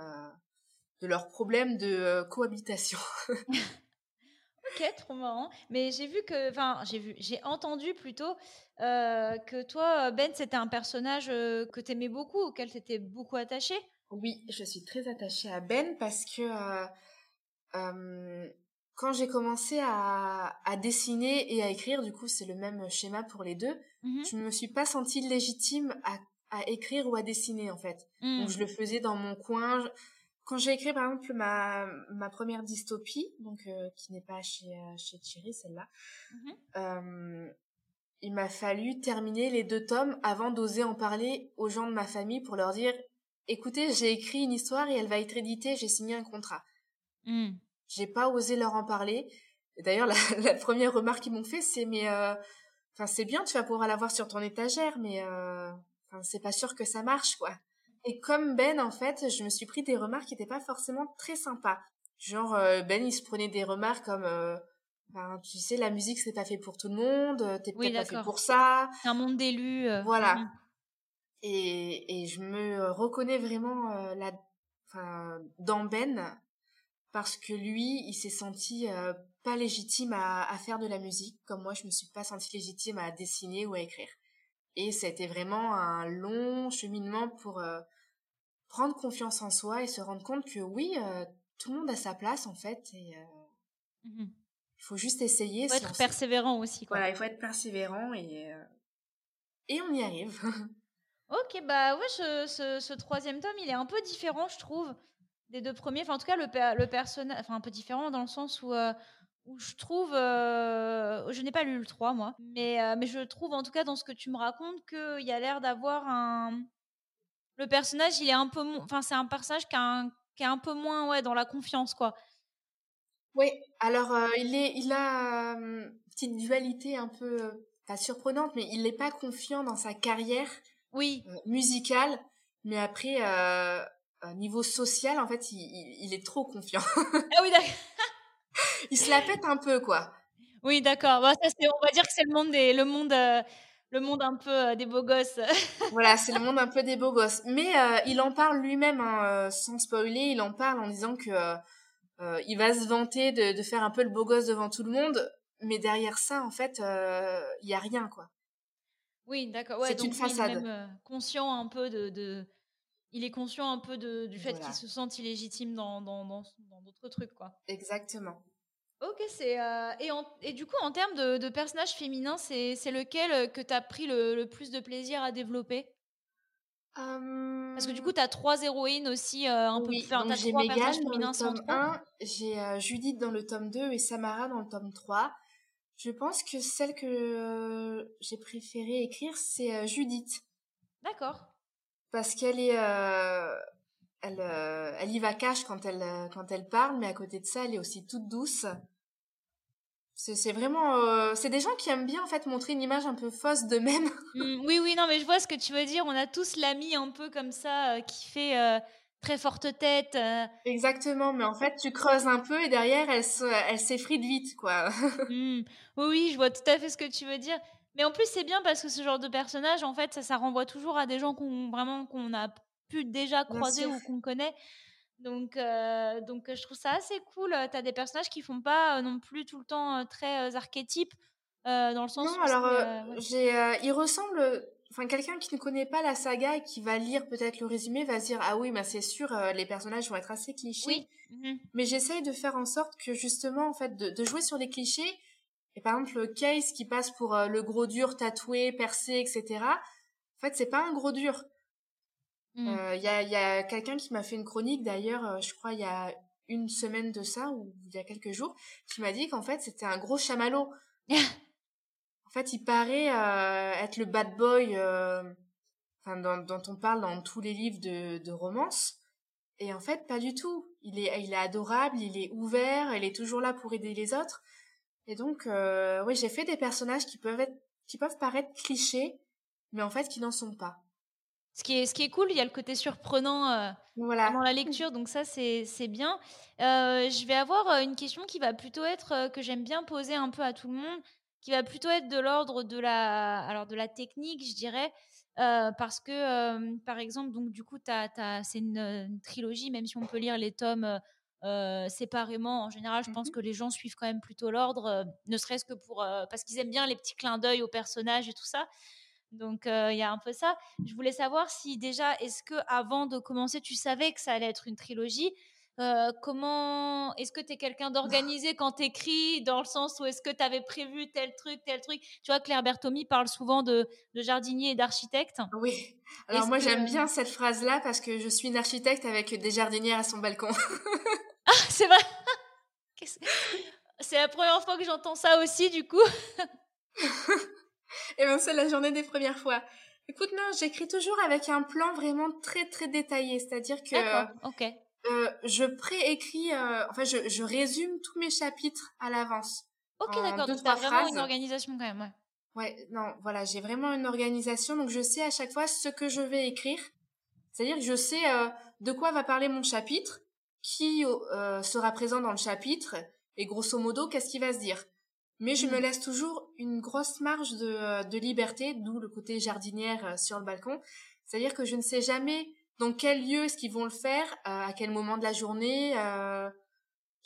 de leurs problèmes de euh, cohabitation. ok, trop marrant. Mais j'ai vu que, enfin, j'ai vu, j'ai entendu plutôt euh, que toi, Ben, c'était un personnage que tu aimais beaucoup, auquel tu étais beaucoup attaché. Oui, je suis très attachée à Ben parce que quand j'ai commencé à, à, dessiner et à écrire, du coup, c'est le même schéma pour les deux, mmh je ne me suis pas sentie légitime à à écrire ou à dessiner en fait. Donc je le mmh. faisais dans mon coin. Quand j'ai écrit par exemple ma, ma première dystopie, donc euh, qui n'est pas chez euh, chez Thierry celle-là, mmh euh, il m'a fallu terminer les deux tomes avant d'oser en parler aux gens de ma famille pour leur dire écoutez j'ai écrit une histoire et elle va être éditée, j'ai signé un contrat. Mmh. J'ai pas osé leur en parler. D'ailleurs la, la, première remarque qu'ils m'ont fait c'est mais enfin c'est bien tu vas pouvoir l'avoir sur ton étagère mais c'est pas sûr que ça marche, quoi. Et comme Ben, en fait, je me suis pris des remarques qui n'étaient pas forcément très sympas. Genre, euh, Ben, il se prenait des remarques comme, euh, ben, tu sais, la musique, c'est pas fait pour tout le monde, euh, t'es peut-être pas fait pour ça. C'est un monde d'élus. Voilà. Et, et je me reconnais vraiment là, enfin, dans Ben, parce que lui, il s'est senti pas légitime à, à, faire de la musique, comme moi, je me suis pas sentie légitime à dessiner ou à écrire. Et c'était vraiment un long cheminement pour euh, prendre confiance en soi et se rendre compte que oui, euh, tout le monde a sa place en fait. Et euh, mmh il faut juste essayer. Il faut être persévérant aussi. Quoi. Voilà, il faut être persévérant et, et on y arrive. ok, bah ouais, ce, ce, troisième tome, il est un peu différent, je trouve, des deux premiers. Enfin, en tout cas, le, le personnage, enfin un peu différent dans le sens où où je trouve, euh, je n'ai pas lu le 3 moi, mais, euh, mais je trouve en tout cas dans ce que tu me racontes qu'il y a l'air d'avoir un... Le personnage, il est un peu... Enfin, c'est un personnage qui, qui est un peu moins ouais, dans la confiance, quoi. Oui, alors euh, il, est, il a une petite dualité un peu, pas surprenante, mais il n'est pas confiant dans sa carrière oui. musicale, mais après, niveau social, en fait, il, il est trop confiant. ah oui, d'accord il se la pète un peu, quoi. Oui, d'accord. On va dire que c'est le monde des, le monde, euh, le monde un peu euh, des beaux gosses. voilà, c'est le monde un peu des beaux gosses. Mais euh, il en parle lui-même, hein, sans spoiler. Il en parle en disant que il va se vanter de, de, faire un peu le beau gosse devant tout le monde. mais derrière ça, en fait, il y a rien, quoi. Oui, d'accord. Ouais, c'est une façade. même, conscient un peu de, il est conscient un peu de, du fait qu'il se sente illégitime dans d'autres dans, dans, trucs, quoi. Exactement. Ok, c'est et, et du coup en termes de, de personnages féminins, c'est lequel que tu as pris le, le, plus de plaisir à développer? Parce que du coup, tu as trois héroïnes aussi, euh, un oui, peu donc j'ai Megan dans le tome 1, j'ai euh, Judith dans le tome 2 et Samara dans le tome 3. Je pense que celle que euh, j'ai préféré écrire, c'est Judith. D'accord. Parce qu'elle est... elle, elle y va cash quand elle, quand elle parle, mais à côté de ça, elle est aussi toute douce. C'est vraiment, euh, c'est des gens qui aiment bien en fait montrer une image un peu fausse d'eux-mêmes. Mmh, oui, oui, non, mais je vois ce que tu veux dire. On a tous l'ami un peu comme ça euh, qui fait euh, très forte tête. Exactement, mais en fait, tu creuses un peu et derrière, elle elle s'effrite vite, quoi. Mmh. Oui, oui, je vois tout à fait ce que tu veux dire. Mais en plus, c'est bien parce que ce genre de personnage, en fait, ça, ça renvoie toujours à des gens qu'on vraiment qu'on a pu déjà croiser ou qu'on connaît. Donc, euh, donc je trouve ça assez cool. Tu as des personnages qui font pas non plus tout le temps très archétypes, dans le sens non, alors j'ai, il ressemble. Enfin, quelqu'un qui ne connaît pas la saga et qui va lire peut-être le résumé va se dire ah oui, mais c'est sûr, les personnages vont être assez clichés. Oui. Mmh mais j'essaye de faire en sorte que justement, en fait, de, de jouer sur les clichés. Et par exemple, le Case qui passe pour le gros dur tatoué, percé, etc. En fait, c'est pas un gros dur. Il mmh. euh, y a, y a quelqu'un qui m'a fait une chronique d'ailleurs, euh, je crois il y a une semaine de ça ou il y a quelques jours, qui m'a dit qu'en fait c'était un gros chamallow. en fait, il paraît euh, être le bad boy, dont, on parle dans tous les livres de, de romance. Et en fait, pas du tout. Il est, il est adorable, il est ouvert, il est toujours là pour aider les autres. Et donc, oui, j'ai fait des personnages qui peuvent être, qui peuvent paraître clichés, mais en fait qui n'en sont pas. Ce qui, est, ce qui est cool, il y a le côté surprenant euh, voilà. dans la lecture, donc ça c'est bien. Euh, je vais avoir euh, une question qui va plutôt être, que j'aime bien poser un peu à tout le monde, qui va plutôt être de l'ordre de la, alors de la technique, je dirais, parce que par exemple, donc du coup, c'est une, trilogie, même si on peut lire les tomes séparément, en général, je pense mmh que les gens suivent quand même plutôt l'ordre, ne serait-ce que pour, parce qu'ils aiment bien les petits clins d'œil aux personnages et tout ça. Donc il y a un peu ça. Je voulais savoir si déjà, est-ce que avant de commencer, tu savais que ça allait être une trilogie comment est-ce que tu es quelqu'un d'organisé quand tu écris dans le sens où est-ce que tu avais prévu tel truc tel truc? Tu vois Claire Bertomi parle souvent de, de jardinier et d'architecte oui. Alors moi j'aime bien cette phrase là parce que je suis une architecte avec des jardinières à son balcon. Ah c'est vrai! C'est la première fois que j'entends ça aussi du coup et ben c'est la journée des premières fois. Écoute, non, j'écris toujours avec un plan vraiment très très détaillé, c'est-à-dire que ok. Euh, je préécris, euh, enfin je, je résume tous mes chapitres à l'avance. Ok, d'accord. Donc t'as vraiment une organisation quand même, ouais. Ouais, non, voilà, j'ai vraiment une organisation, donc je sais à chaque fois ce que je vais écrire. C'est-à-dire que je sais euh, de quoi va parler mon chapitre, qui euh, sera présent dans le chapitre, et grosso modo, qu'est-ce qui va se dire mais je me mmh. laisse toujours une grosse marge de, euh, de liberté, d'où le côté jardinière euh, sur le balcon. C'est-à-dire que je ne sais jamais dans quel lieu est-ce qu'ils vont le faire, euh, à quel moment de la journée. Euh,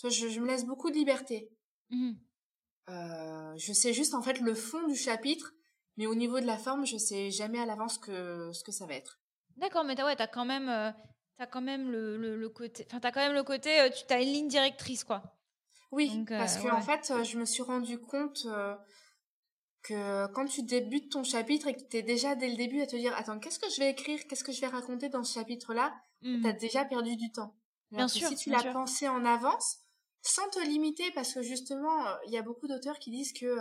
je, je, me laisse beaucoup de liberté. Mmh. Euh, je sais juste en fait le fond du chapitre, mais au niveau de la forme, je sais jamais à l'avance que ce que ça va être. D'accord, mais t'as ouais, quand même, as quand même le, le, le côté, enfin t'as quand même le côté, tu as une ligne directrice quoi. Oui, parce que en fait, je me suis rendu compte que quand tu débutes ton chapitre et que tu es déjà dès le début à te dire attends, qu'est-ce que je vais écrire, qu'est-ce que je vais raconter dans ce chapitre-là, mmh. tu as déjà perdu du temps. bien sûr, si tu l'as pensé en avance, sans te limiter, parce que justement, il y a beaucoup d'auteurs qui disent que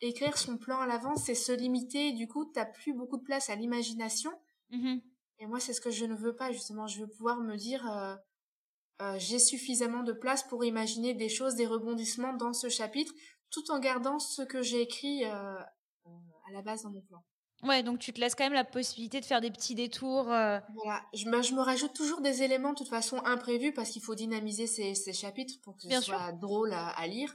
écrire son plan à l'avance, c'est se limiter, et du coup, tu plus beaucoup de place à l'imagination. Mmh et moi, c'est ce que je ne veux pas, justement. Je veux pouvoir me dire, euh, j'ai suffisamment de place pour imaginer des choses, des rebondissements dans ce chapitre, tout en gardant ce que j'ai écrit euh, euh, à la base dans mon plan. Ouais, donc tu te laisses quand même la possibilité de faire des petits détours. Voilà, je me, je me, rajoute toujours des éléments de toute façon imprévus parce qu'il faut dynamiser ces, ces, chapitres pour que ce soit drôle à, à, lire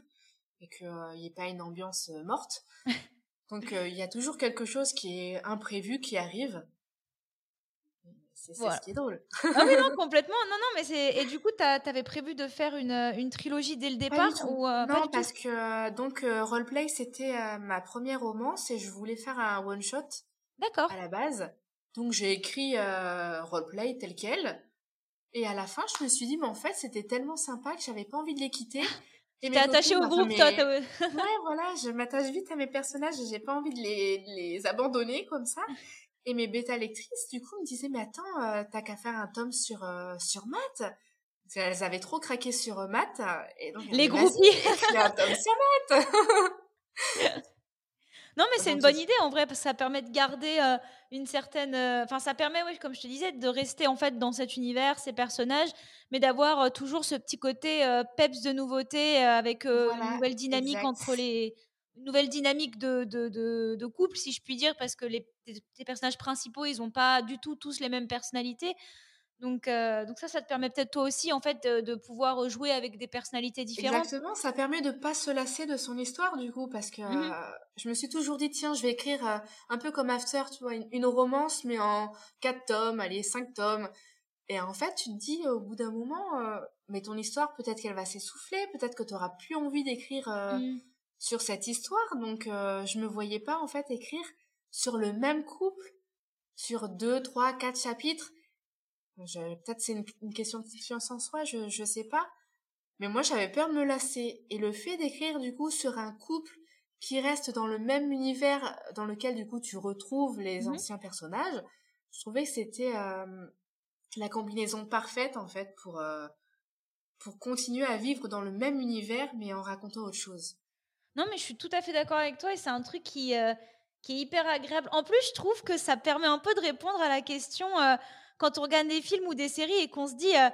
et qu'il n'y ait pas une ambiance morte. donc il y a toujours quelque chose qui est imprévu qui arrive C'est ce qui est drôle. ah oui, non, complètement. Non, non, mais c'est. Et du coup, tu avais prévu de faire une, une trilogie dès le départ ou, Non, parce que donc Roleplay, c'était ma première romance et je voulais faire un one-shot. D'accord. À la base. Donc j'ai écrit Roleplay tel quel. Et à la fin, je me suis dit, mais en fait, c'était tellement sympa que j'avais pas envie de les quitter. T'es attaché au groupe, toi. ouais, voilà, je m'attache vite à mes personnages et j'ai pas envie de les, les abandonner comme ça. Et mes bêta lectrices, du coup, me disaient, mais attends, euh, t'as qu'à faire un tome sur, euh, sur maths. Elles avaient trop craqué sur euh, maths. Et donc, les groupies. un tome sur maths. non, mais c'est une bonne idée en vrai, parce que ça permet de garder une certaine. Enfin, ça permet, oui, comme je te disais, de rester en fait dans cet univers, ces personnages, mais d'avoir toujours ce petit côté peps de nouveauté avec une nouvelle dynamique entre les nouvelle dynamique de, de, de, couple, si je puis dire, parce que les, les personnages principaux, ils n'ont pas du tout tous les mêmes personnalités. Donc, euh, donc ça, ça te permet peut-être toi aussi, en fait, de, pouvoir jouer avec des personnalités différentes. Exactement, ça permet de pas se lasser de son histoire, du coup, parce que mmh euh, je me suis toujours dit, tiens, je vais écrire euh, un peu comme After, tu vois, une, romance, mais en quatre tomes, allez, cinq tomes. Et en fait, tu te dis, au bout d'un moment, mais ton histoire, peut-être qu'elle va s'essouffler, peut-être que tu auras plus envie d'écrire... Mmh sur cette histoire, donc euh, je me voyais pas en fait écrire sur le même couple sur deux, trois, quatre chapitres. Peut-être c'est une, question de confiance en soi, je je sais pas. Mais moi j'avais peur de me lasser et le fait d'écrire du coup sur un couple qui reste dans le même univers dans lequel du coup tu retrouves les mmh anciens personnages, je trouvais que c'était euh, la combinaison parfaite en fait pour euh, pour continuer à vivre dans le même univers mais en racontant autre chose. Non, mais je suis tout à fait d'accord avec toi et c'est un truc qui, euh, qui est hyper agréable. En plus, je trouve que ça permet un peu de répondre à la question euh, quand on regarde des films ou des séries et qu'on se dit euh,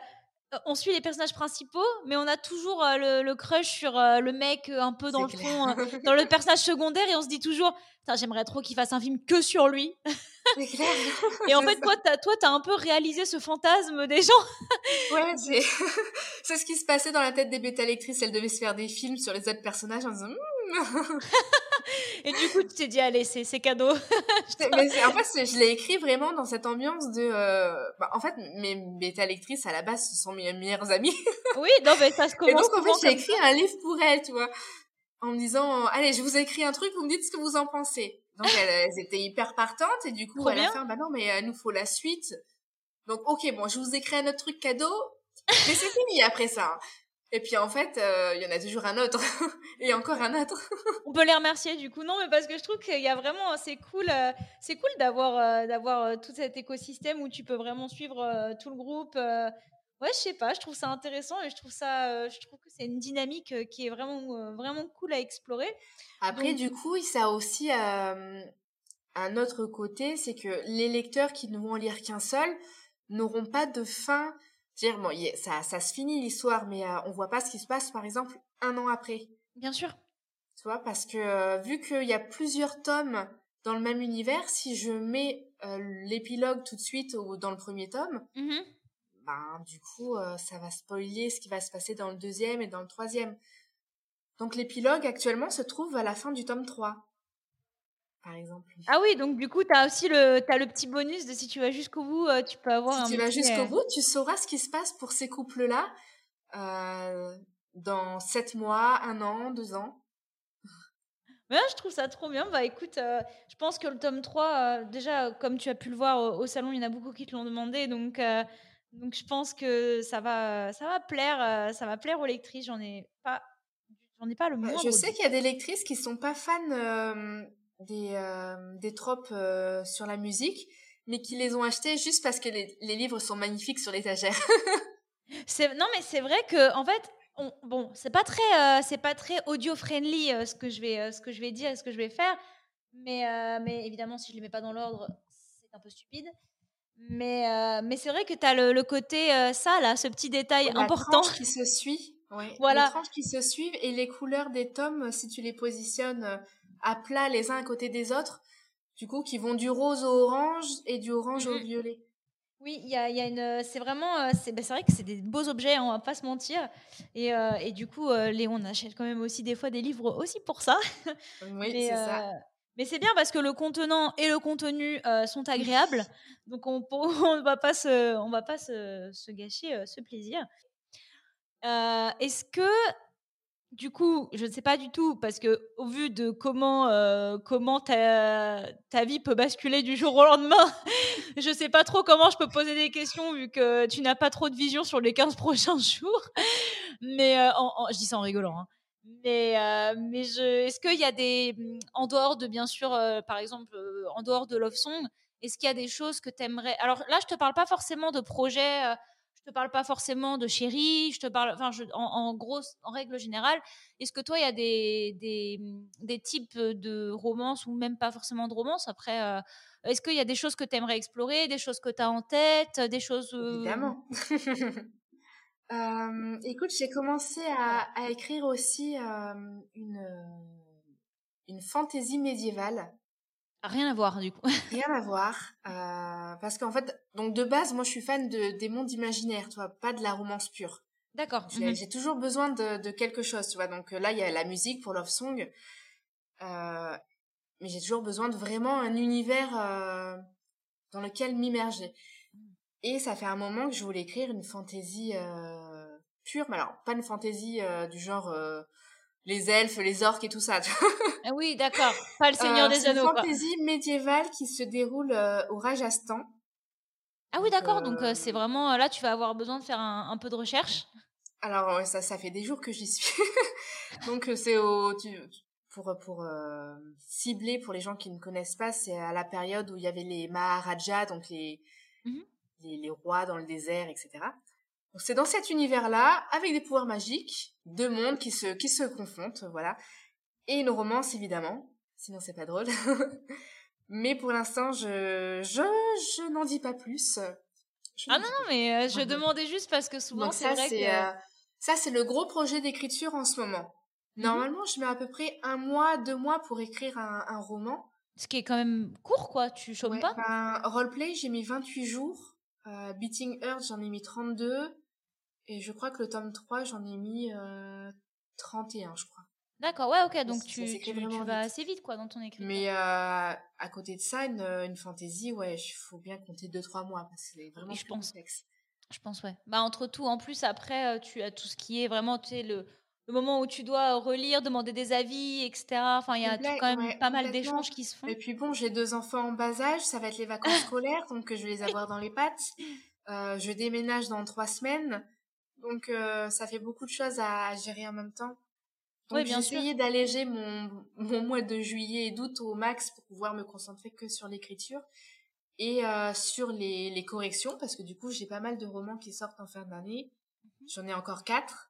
on suit les personnages principaux, mais on a toujours le, crush sur le mec un peu dans le fond, dans le personnage secondaire, et on se dit toujours, j'aimerais trop qu'il fasse un film que sur lui. et en fait, toi, t'as, toi, t'as un peu réalisé ce fantasme des gens. ouais, c'est, c'est ce qui se passait dans la tête des bêta lectrices. Elles devaient se faire des films sur les autres personnages en disant, Et du coup, tu t'es dit, allez, c'est, cadeau. mais en fait, je l'ai écrit vraiment dans cette ambiance de. Euh, bah, en fait, mes bêta lectrices, à la base, ce sont mes meilleures amies. oui, non, mais ça se commence. Et donc, en fait, j'ai écrit un livre pour elles, tu vois. En me disant, allez, je vous ai écrit un truc, vous me dites ce que vous en pensez. Donc, elles, étaient hyper partantes, et du coup, Trop à la fin, bah non, mais il euh, nous faut la suite. Donc, ok, bon, je vous créé un autre truc cadeau, mais c'est fini après ça. Et puis en fait, euh, il y en a toujours un autre et encore un autre. On peut les remercier du coup, non, mais parce que je trouve qu'il y a vraiment, c'est cool, euh, c'est cool d'avoir euh, d'avoir tout cet écosystème où tu peux vraiment suivre tout le groupe. ouais, je sais pas, je trouve ça intéressant et je trouve ça, je trouve que c'est une dynamique qui est vraiment vraiment cool à explorer. Après, du coup, ça a aussi un autre côté, c'est que les lecteurs qui ne vont lire qu'un seul n'auront pas de fin dire bon ça ça se finit l'histoire mais euh, on voit pas ce qui se passe par exemple un an après. Bien sûr. Tu vois parce que euh, vu qu'il y a plusieurs tomes dans le même univers si je mets euh, l'épilogue tout de suite au, dans le premier tome mmh ben du coup ça va spoiler ce qui va se passer dans le deuxième et dans le troisième. Donc l'épilogue actuellement se trouve à la fin du tome 3 exemple. Ah oui, donc du coup, tu as aussi le, as le petit bonus de si tu vas jusqu'au bout, euh, tu peux avoir si tu vas jusqu'au euh, bout, tu sauras ce qui se passe pour ces couples-là euh, dans sept mois, un an, deux ans. Mais je trouve ça trop bien. Bah écoute, je pense que le tome 3, déjà, comme tu as pu le voir au, salon, il y en a beaucoup qui te l'ont demandé. Donc, donc je pense que ça va, ça va plaire, ça va plaire aux lectrices. J'en ai pas, j'en ai pas le Je sais qu'il y a des lectrices qui sont pas fans des, euh, des tropes euh, sur la musique, mais qui les ont achetés juste parce que les, les livres sont magnifiques sur l'étagère. non, mais c'est vrai que en fait, on, bon, c'est pas très, euh, c'est pas très audio friendly ce que je vais, ce que je vais dire et ce que je vais faire, mais mais évidemment, si je les mets pas dans l'ordre, c'est un peu stupide. Mais mais c'est vrai que tu as le, le côté ça là, ce petit détail la important qui se suit. Voilà. Les tranches qui se suivent et les couleurs des tomes, si tu les positionnes à plat les uns à côté des autres, du coup, qui vont du rose au orange et du orange au violet. Oui, il y a, y a, une. C'est vraiment. Euh, c'est ben, vrai que c'est des beaux objets, hein, on va pas se mentir. Et, euh, et du coup, euh, Léon achète quand même aussi des fois des livres aussi pour ça. Oui, c'est ça. Mais c'est bien parce que le contenant et le contenu sont agréables. Donc on ne va pas se, on va pas se, se gâcher ce plaisir. Est-ce que du coup, je ne sais pas du tout, parce que au vu de comment, euh, comment ta, ta, vie peut basculer du jour au lendemain, je ne sais pas trop comment je peux poser des questions vu que tu n'as pas trop de vision sur les 15 prochains jours. Mais euh, je dis ça en rigolant. Hein. Mais, euh, mais est-ce qu'il y a des. En dehors de, bien sûr, par exemple, en dehors de Love Song, est-ce qu'il y a des choses que tu aimerais. Alors là, je ne te parle pas forcément de projets te parle pas forcément de chérie, je te parle, en, gros, en règle générale, est-ce que toi, il y a des, des, des, types de romances ou même pas forcément de romances Après, euh, est-ce qu'il y a des choses que tu aimerais explorer, des choses que tu as en tête, des choses. Euh, Évidemment. euh, écoute, j'ai commencé à, écrire aussi euh, une, une fantaisie médiévale. Rien à voir du coup. Rien à voir, euh, parce qu'en fait, donc de base, moi je suis fan de des mondes imaginaires, tu vois, pas de la romance pure. D'accord. J'ai mhm. toujours besoin de, de, quelque chose, tu vois. Donc là, il y a la musique pour Love Song, euh, mais j'ai toujours besoin de vraiment un univers euh, dans lequel m'immerger. Et ça fait un moment que je voulais écrire une fantaisie euh, pure, mais alors pas une fantaisie euh, du genre euh, les elfes, les orques et tout ça. ah oui, d'accord. Pas le Seigneur euh, des Anneaux. C'est une fantaisie médiévale qui se déroule euh, au Rajasthan. Ah oui, d'accord. Donc euh, c'est vraiment là, tu vas avoir besoin de faire un, peu de recherche. Alors ça, ça fait des jours que j'y suis. donc c'est au pour pour cibler pour les gens qui ne connaissent pas, c'est à la période où il y avait les Maharajas, donc les, mmh les les rois dans le désert, etc c'est dans cet univers-là, avec des pouvoirs magiques, deux mondes qui se, qui se confrontent, voilà. Et une romance, évidemment. Sinon, c'est pas drôle. mais pour l'instant, je, je, je n'en dis pas plus. ah non, non, mais euh, je demandais juste parce que souvent, c'est vrai que... Euh, ça, c'est le gros projet d'écriture en ce moment. Mhm. Normalement, je mets à peu près un mois, deux mois pour écrire un, un roman. Ce qui est quand même court, quoi. Tu chômes pas ben, Roleplay, j'ai mis 28 jours. Euh, Beating Earth, j'en ai mis 32. Et je crois que le tome 3, j'en ai mis euh, 31, je crois. D'accord, ouais, ok, donc tu, tu, vas assez vite, quoi, dans ton écriture. Mais euh, à côté de ça, une, une fantaisie, ouais, il faut bien compter 2-3 mois, parce que c'est vraiment je pense. complexe. Je pense, ouais. Bah, entre tout, en plus, après, euh, tu as tout ce qui est vraiment, tu sais, le, le moment où tu dois relire, demander des avis, etc. Enfin, il y a quand même pas mal d'échanges qui se font. Et puis bon, j'ai deux enfants en bas âge, ça va être les vacances scolaires, donc je vais les avoir dans les pattes. Euh, je déménage dans trois semaines. Donc euh, ça fait beaucoup de choses à, gérer en même temps. Donc j'ai essayé d'alléger mon, mon mois de juillet et d'août au max pour pouvoir me concentrer que sur l'écriture et euh, sur les, les corrections parce que du coup j'ai pas mal de romans qui sortent en fin d'année. Mhm. J'en ai encore quatre.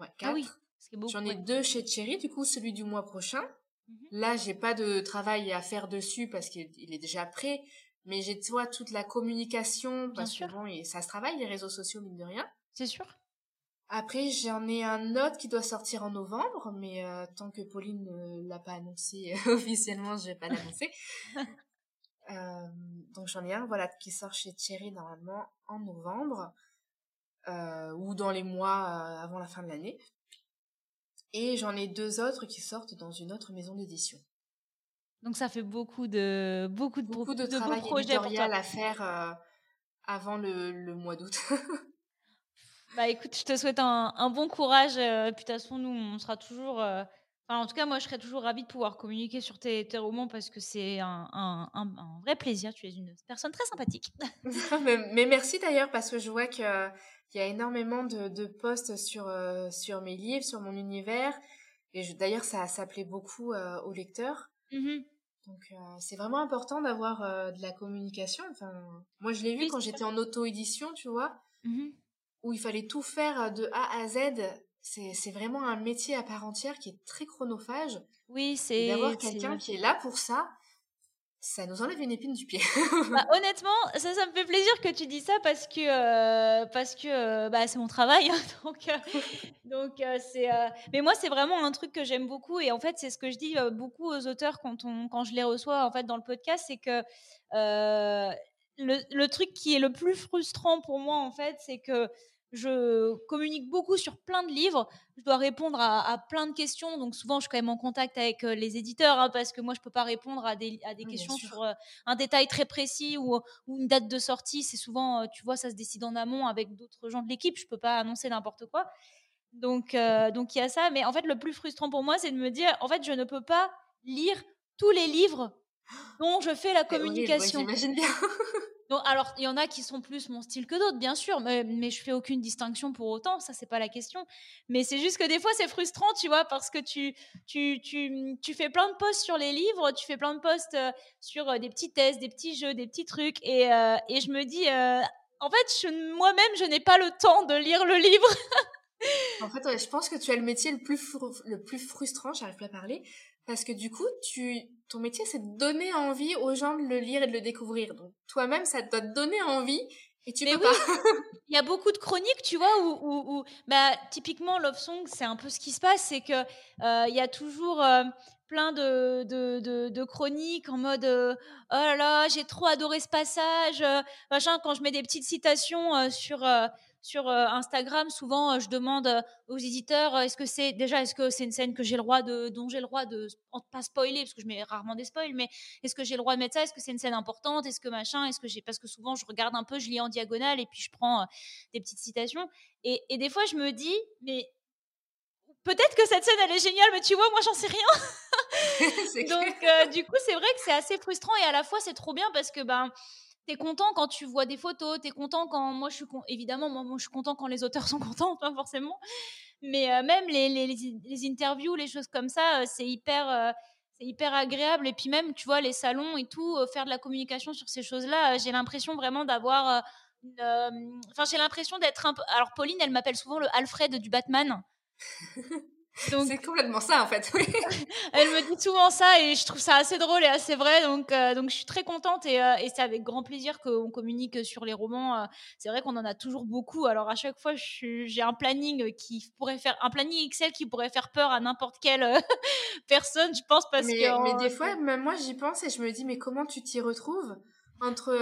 Ouais, ah quatre. J'en ai deux chez Cherry, du coup celui du mois prochain. Mhm. Là j'ai pas de travail à faire dessus parce qu'il est déjà prêt, mais j'ai toi toute la communication parce que bon et ça se travaille les réseaux sociaux mine de rien. C'est sûr. Après, j'en ai un autre qui doit sortir en novembre, mais euh, tant que Pauline ne l'a pas annoncé officiellement, je vais pas l'annoncer. euh, donc j'en ai un, voilà, qui sort chez Thierry normalement en novembre ou dans les mois euh, avant la fin de l'année. Et j'en ai deux autres qui sortent dans une autre maison d'édition. Donc ça fait beaucoup de beaucoup de beaucoup de, de travail éditorial à faire euh, avant le, le mois d'août. Bah écoute, je te souhaite un, bon courage. Euh, puis de toute façon, nous, on sera toujours. Euh, enfin, en tout cas, moi, je serais toujours ravie de pouvoir communiquer sur tes, tes romans parce que c'est un, un, un, vrai plaisir. Tu es une personne très sympathique. mais, merci d'ailleurs parce que je vois qu'il y a énormément de, de posts sur, euh, sur mes livres, sur mon univers. Et d'ailleurs, ça, ça plaît beaucoup aux lecteurs. Mmh Donc, c'est vraiment important d'avoir de la communication. Enfin, moi, je l'ai vu quand j'étais en auto-édition, tu vois. Mmh où il fallait tout faire de A à Z. C'est vraiment un métier à part entière qui est très chronophage. Oui, c'est. D'avoir quelqu'un qui est là pour ça, ça nous enlève une épine du pied. bah, honnêtement, ça, ça me fait plaisir que tu dis ça parce que euh, parce euh, bah, c'est mon travail. Hein, donc euh, donc c'est. Mais moi, c'est vraiment un truc que j'aime beaucoup et en fait, c'est ce que je dis beaucoup aux auteurs quand on quand je les reçois en fait dans le podcast, c'est que le, le, truc qui est le plus frustrant pour moi en fait, c'est que je communique beaucoup sur plein de livres. Je dois répondre à, plein de questions. Donc souvent, je suis quand même en contact avec euh, les éditeurs hein, parce que moi, je peux pas répondre à des, à des questions sur euh, un détail très précis ou, ou, une date de sortie. C'est souvent, euh, tu vois, ça se décide en amont avec d'autres gens de l'équipe. Je peux pas annoncer n'importe quoi. Donc, donc il y a ça. Mais en fait, le plus frustrant pour moi, c'est de me dire, en fait, je ne peux pas lire tous les livres dont je fais la communication. J'imagine bien. Donc, alors, il y en a qui sont plus mon style que d'autres, bien sûr, mais, mais je fais aucune distinction pour autant, ça, c'est pas la question. Mais c'est juste que des fois, c'est frustrant, tu vois, parce que tu, tu, tu, tu, fais plein de posts sur les livres, tu fais plein de posts euh, sur euh, des petits tests, des petits jeux, des petits trucs, et, euh, et je me dis, en fait, moi-même, je n'ai pas le temps de lire le livre. en fait, je pense que tu as le métier le plus, le plus frustrant, j'arrive pas à parler, parce que du coup, tu, ton métier, c'est de donner envie aux gens de le lire et de le découvrir. Donc, toi-même, ça doit te donner envie et tu peux pas. Il y a beaucoup de chroniques, tu vois, où, où, bah, typiquement, Love Song, c'est un peu ce qui se passe, c'est que euh, il y a toujours euh, plein de, de, de, chroniques en mode euh, oh là là, j'ai trop adoré ce passage, machin. Quand je mets des petites citations sur sur euh, Instagram, souvent, euh, je demande euh, aux éditeurs est-ce que c'est déjà est-ce que c'est une scène que j'ai le droit de dont j'ai le droit de pas spoiler parce que je mets rarement des spoils, mais est-ce que j'ai le droit de mettre ça? Est-ce que c'est une scène importante? Est-ce que machin? Est-ce que j'ai parce que souvent je regarde un peu, je lis en diagonale et puis je prends des petites citations. Et, et des fois je me dis mais peut-être que cette scène elle est géniale, mais tu vois, moi j'en sais rien. Donc du coup, c'est vrai que c'est assez frustrant et à la fois c'est trop bien parce que ben t'es content quand tu vois des photos, t'es content quand moi je suis évidemment moi, moi, je suis content quand les auteurs sont contents, pas forcément, mais euh, même les, les, les, interviews, les choses comme ça, euh, c'est hyper euh, c'est hyper agréable et puis même tu vois les salons et tout, faire de la communication sur ces choses-là, j'ai l'impression vraiment d'avoir enfin j'ai l'impression d'être un peu alors Pauline elle m'appelle souvent le Alfred du Batman. c'est complètement ça en fait. Oui. Elle me dit souvent ça et je trouve ça assez drôle et assez vrai. Donc, euh, donc je suis très contente et, euh, et c'est avec grand plaisir qu'on communique sur les romans. Euh, c'est vrai qu'on en a toujours beaucoup. Alors à chaque fois, j'ai un planning qui pourrait faire un planning Excel qui pourrait faire peur à n'importe quelle personne, je pense parce mais, que. Mais des fois, même moi, j'y pense et je me dis mais comment tu t'y retrouves entre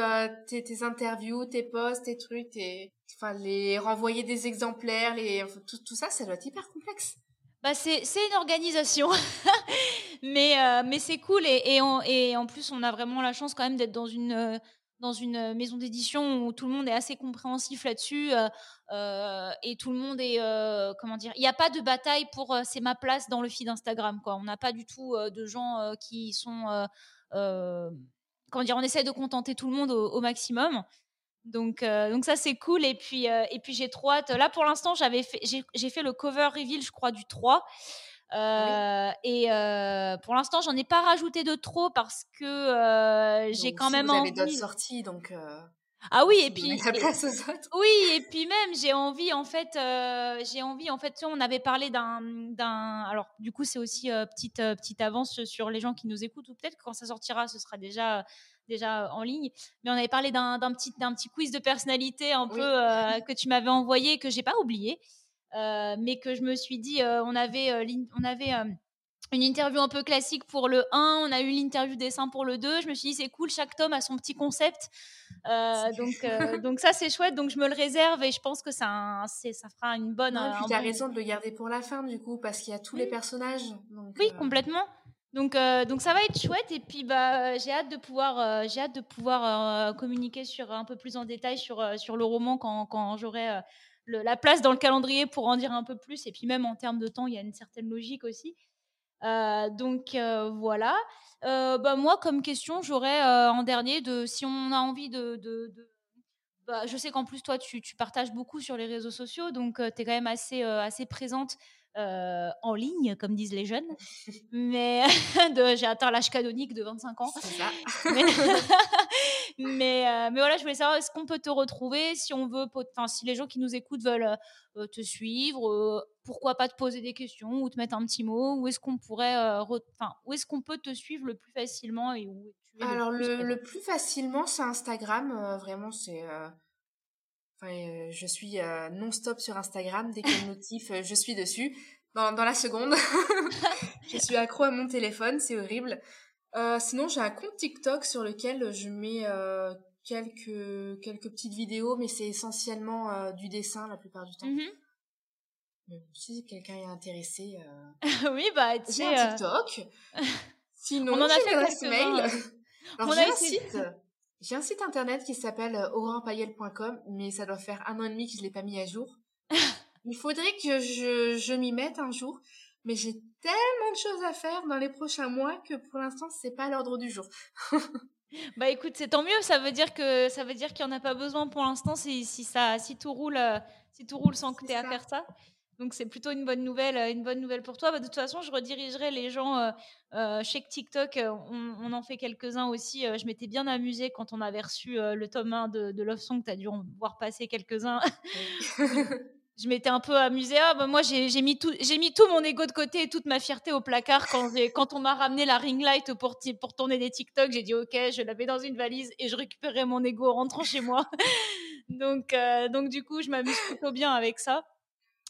tes, tes, interviews, tes posts, tes trucs, tes, enfin les renvoyer des exemplaires, les tout, tout ça, ça doit être hyper complexe bah c'est une organisation, mais, euh, mais c'est cool et, en plus on a vraiment la chance quand même d'être dans une, euh, une maison d'édition où tout le monde est assez compréhensif là-dessus euh, et tout le monde est comment dire, il n'y a pas de bataille pour c'est ma place dans le feed Instagram. On n'a pas du tout de gens qui sont comment dire, on essaie de contenter tout le monde au maximum. Donc, euh, donc ça c'est cool et puis euh, et puis j'ai trop hâte. Là pour l'instant j'avais fait j'ai fait le cover reveal je crois du 3 euh, et pour l'instant j'en ai pas rajouté de trop parce que j'ai quand même vous envie. d'autres sorties donc. Ah oui et puis oui et puis même j'ai envie en fait j'ai envie en fait on avait parlé d'un d'un alors du coup c'est aussi petite petite avance sur les gens qui nous écoutent ou peut-être quand ça sortira ce sera déjà déjà en ligne. Mais on avait parlé d'un petit, petit quiz de personnalité un peu euh, que tu m'avais envoyé, que j'ai pas oublié, euh, mais que je me suis dit, euh, on avait, on avait une interview un peu classique pour le 1, on a eu l'interview dessin pour le 2. Je me suis dit, c'est cool, chaque tome a son petit concept. donc, donc ça, c'est chouette. Donc je me le réserve et je pense que ça, ça fera une bonne. Tu as raison de le garder pour la fin, du coup, parce qu'il y a tous les personnages. oui, complètement. Donc, euh, donc ça va être chouette et puis bah, j'ai hâte de pouvoir, euh, j'ai hâte de pouvoir euh, communiquer sur un peu plus en détail sur, sur le roman quand, quand j'aurai la place dans le calendrier pour en dire un peu plus et puis même en termes de temps il y a une certaine logique aussi. donc voilà. bah, moi comme question j'aurais en dernier de si on a envie de, de, bah, je sais qu'en plus toi tu, tu, partages beaucoup sur les réseaux sociaux donc tu es quand même assez, assez présente euh, en ligne, comme disent les jeunes. Mais j'ai atteint l'âge canonique de 25 ans. Ça. Mais, euh, mais, voilà, je voulais savoir, est-ce qu'on peut te retrouver si on veut, enfin, si les gens qui nous écoutent veulent euh, te suivre, pourquoi pas te poser des questions ou te mettre un petit mot, où est-ce qu'on pourrait, enfin, où est-ce qu'on peut te suivre le plus facilement et où Alors le, le, plus facilement, c'est Instagram. vraiment, c'est euh, je suis euh, non-stop sur Instagram. Dès qu'il y a notif, euh, je suis dessus. Dans, dans la seconde. je suis accro à mon téléphone, c'est horrible. sinon, j'ai un compte TikTok sur lequel je mets quelques quelques petites vidéos, mais c'est essentiellement euh, du dessin la plupart du temps. Mhm. Mais si quelqu'un est intéressé, oui, bah, tu un TikTok. Sinon, On en a fait quelques-uns, mail. On Alors a j'ai un site. J'ai un site internet qui s'appelle euh, aurinpayel.com, mais ça doit faire un an et demi que je l'ai pas mis à jour. Il faudrait que je, je m'y mette un jour, mais j'ai tellement de choses à faire dans les prochains mois que pour l'instant c'est pas à l'ordre du jour. Bah écoute, c'est tant mieux. Ça veut dire que ça veut dire qu'il n'y en a pas besoin pour l'instant si, si ça si tout roule euh, si tout roule sans que tu aies à faire ça. Donc c'est plutôt une bonne nouvelle, euh, une bonne nouvelle pour toi. Bah, de toute façon, je redirigerai les gens euh, euh, chez TikTok. euh, On, on en fait quelques-uns aussi. Euh, Je m'étais bien amusée quand on avait reçu euh, le tome 1 de, de Love Song. Tu as dû en voir passer quelques-uns. je m'étais un peu amusée. Ah, bah, moi, j'ai mis, tout, j'ai mis tout mon ego de côté et toute ma fierté au placard quand, on m'a ramené la ring light pour, tourner des TikTok. J'ai dit, OK, je l'avais dans une valise et je récupérais mon ego en rentrant chez moi. donc, euh, donc, du coup, je m'amuse plutôt bien avec ça.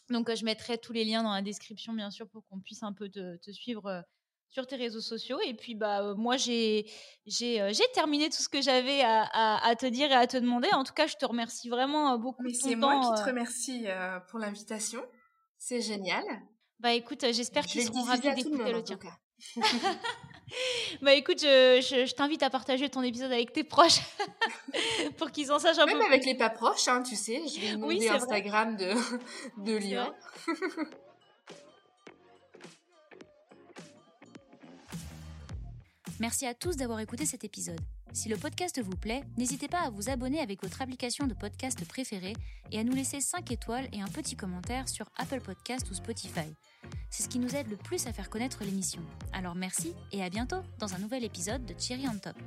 Donc, je mettrai tous les liens dans la description, bien sûr, pour qu'on puisse un peu te, te suivre sur tes réseaux sociaux. Et puis, bah, euh, moi, j'ai euh, terminé tout ce que j'avais à, à- à te dire et à te demander. En tout cas, je te remercie vraiment beaucoup mais c'est moi qui te remercie euh, pour l'invitation. C'est génial. Bah écoute, j'espère Je qu'ils le seront ravis le d'écouter le en tien. Bah écoute, je, je- je t'invite à partager ton épisode avec tes proches pour qu'ils en sachent un Même peu avec les pas proches, hein, tu sais, je vais vrai. Instagram de, de liens. Merci à tous d'avoir écouté cet épisode. Si le podcast vous plaît, n'hésitez pas à vous abonner avec votre application de podcast préférée et à nous laisser 5 étoiles et un petit commentaire sur Apple Podcast ou Spotify. C'est ce qui nous aide le plus à faire connaître l'émission. Alors merci et à bientôt dans un nouvel épisode de Cherry on Top.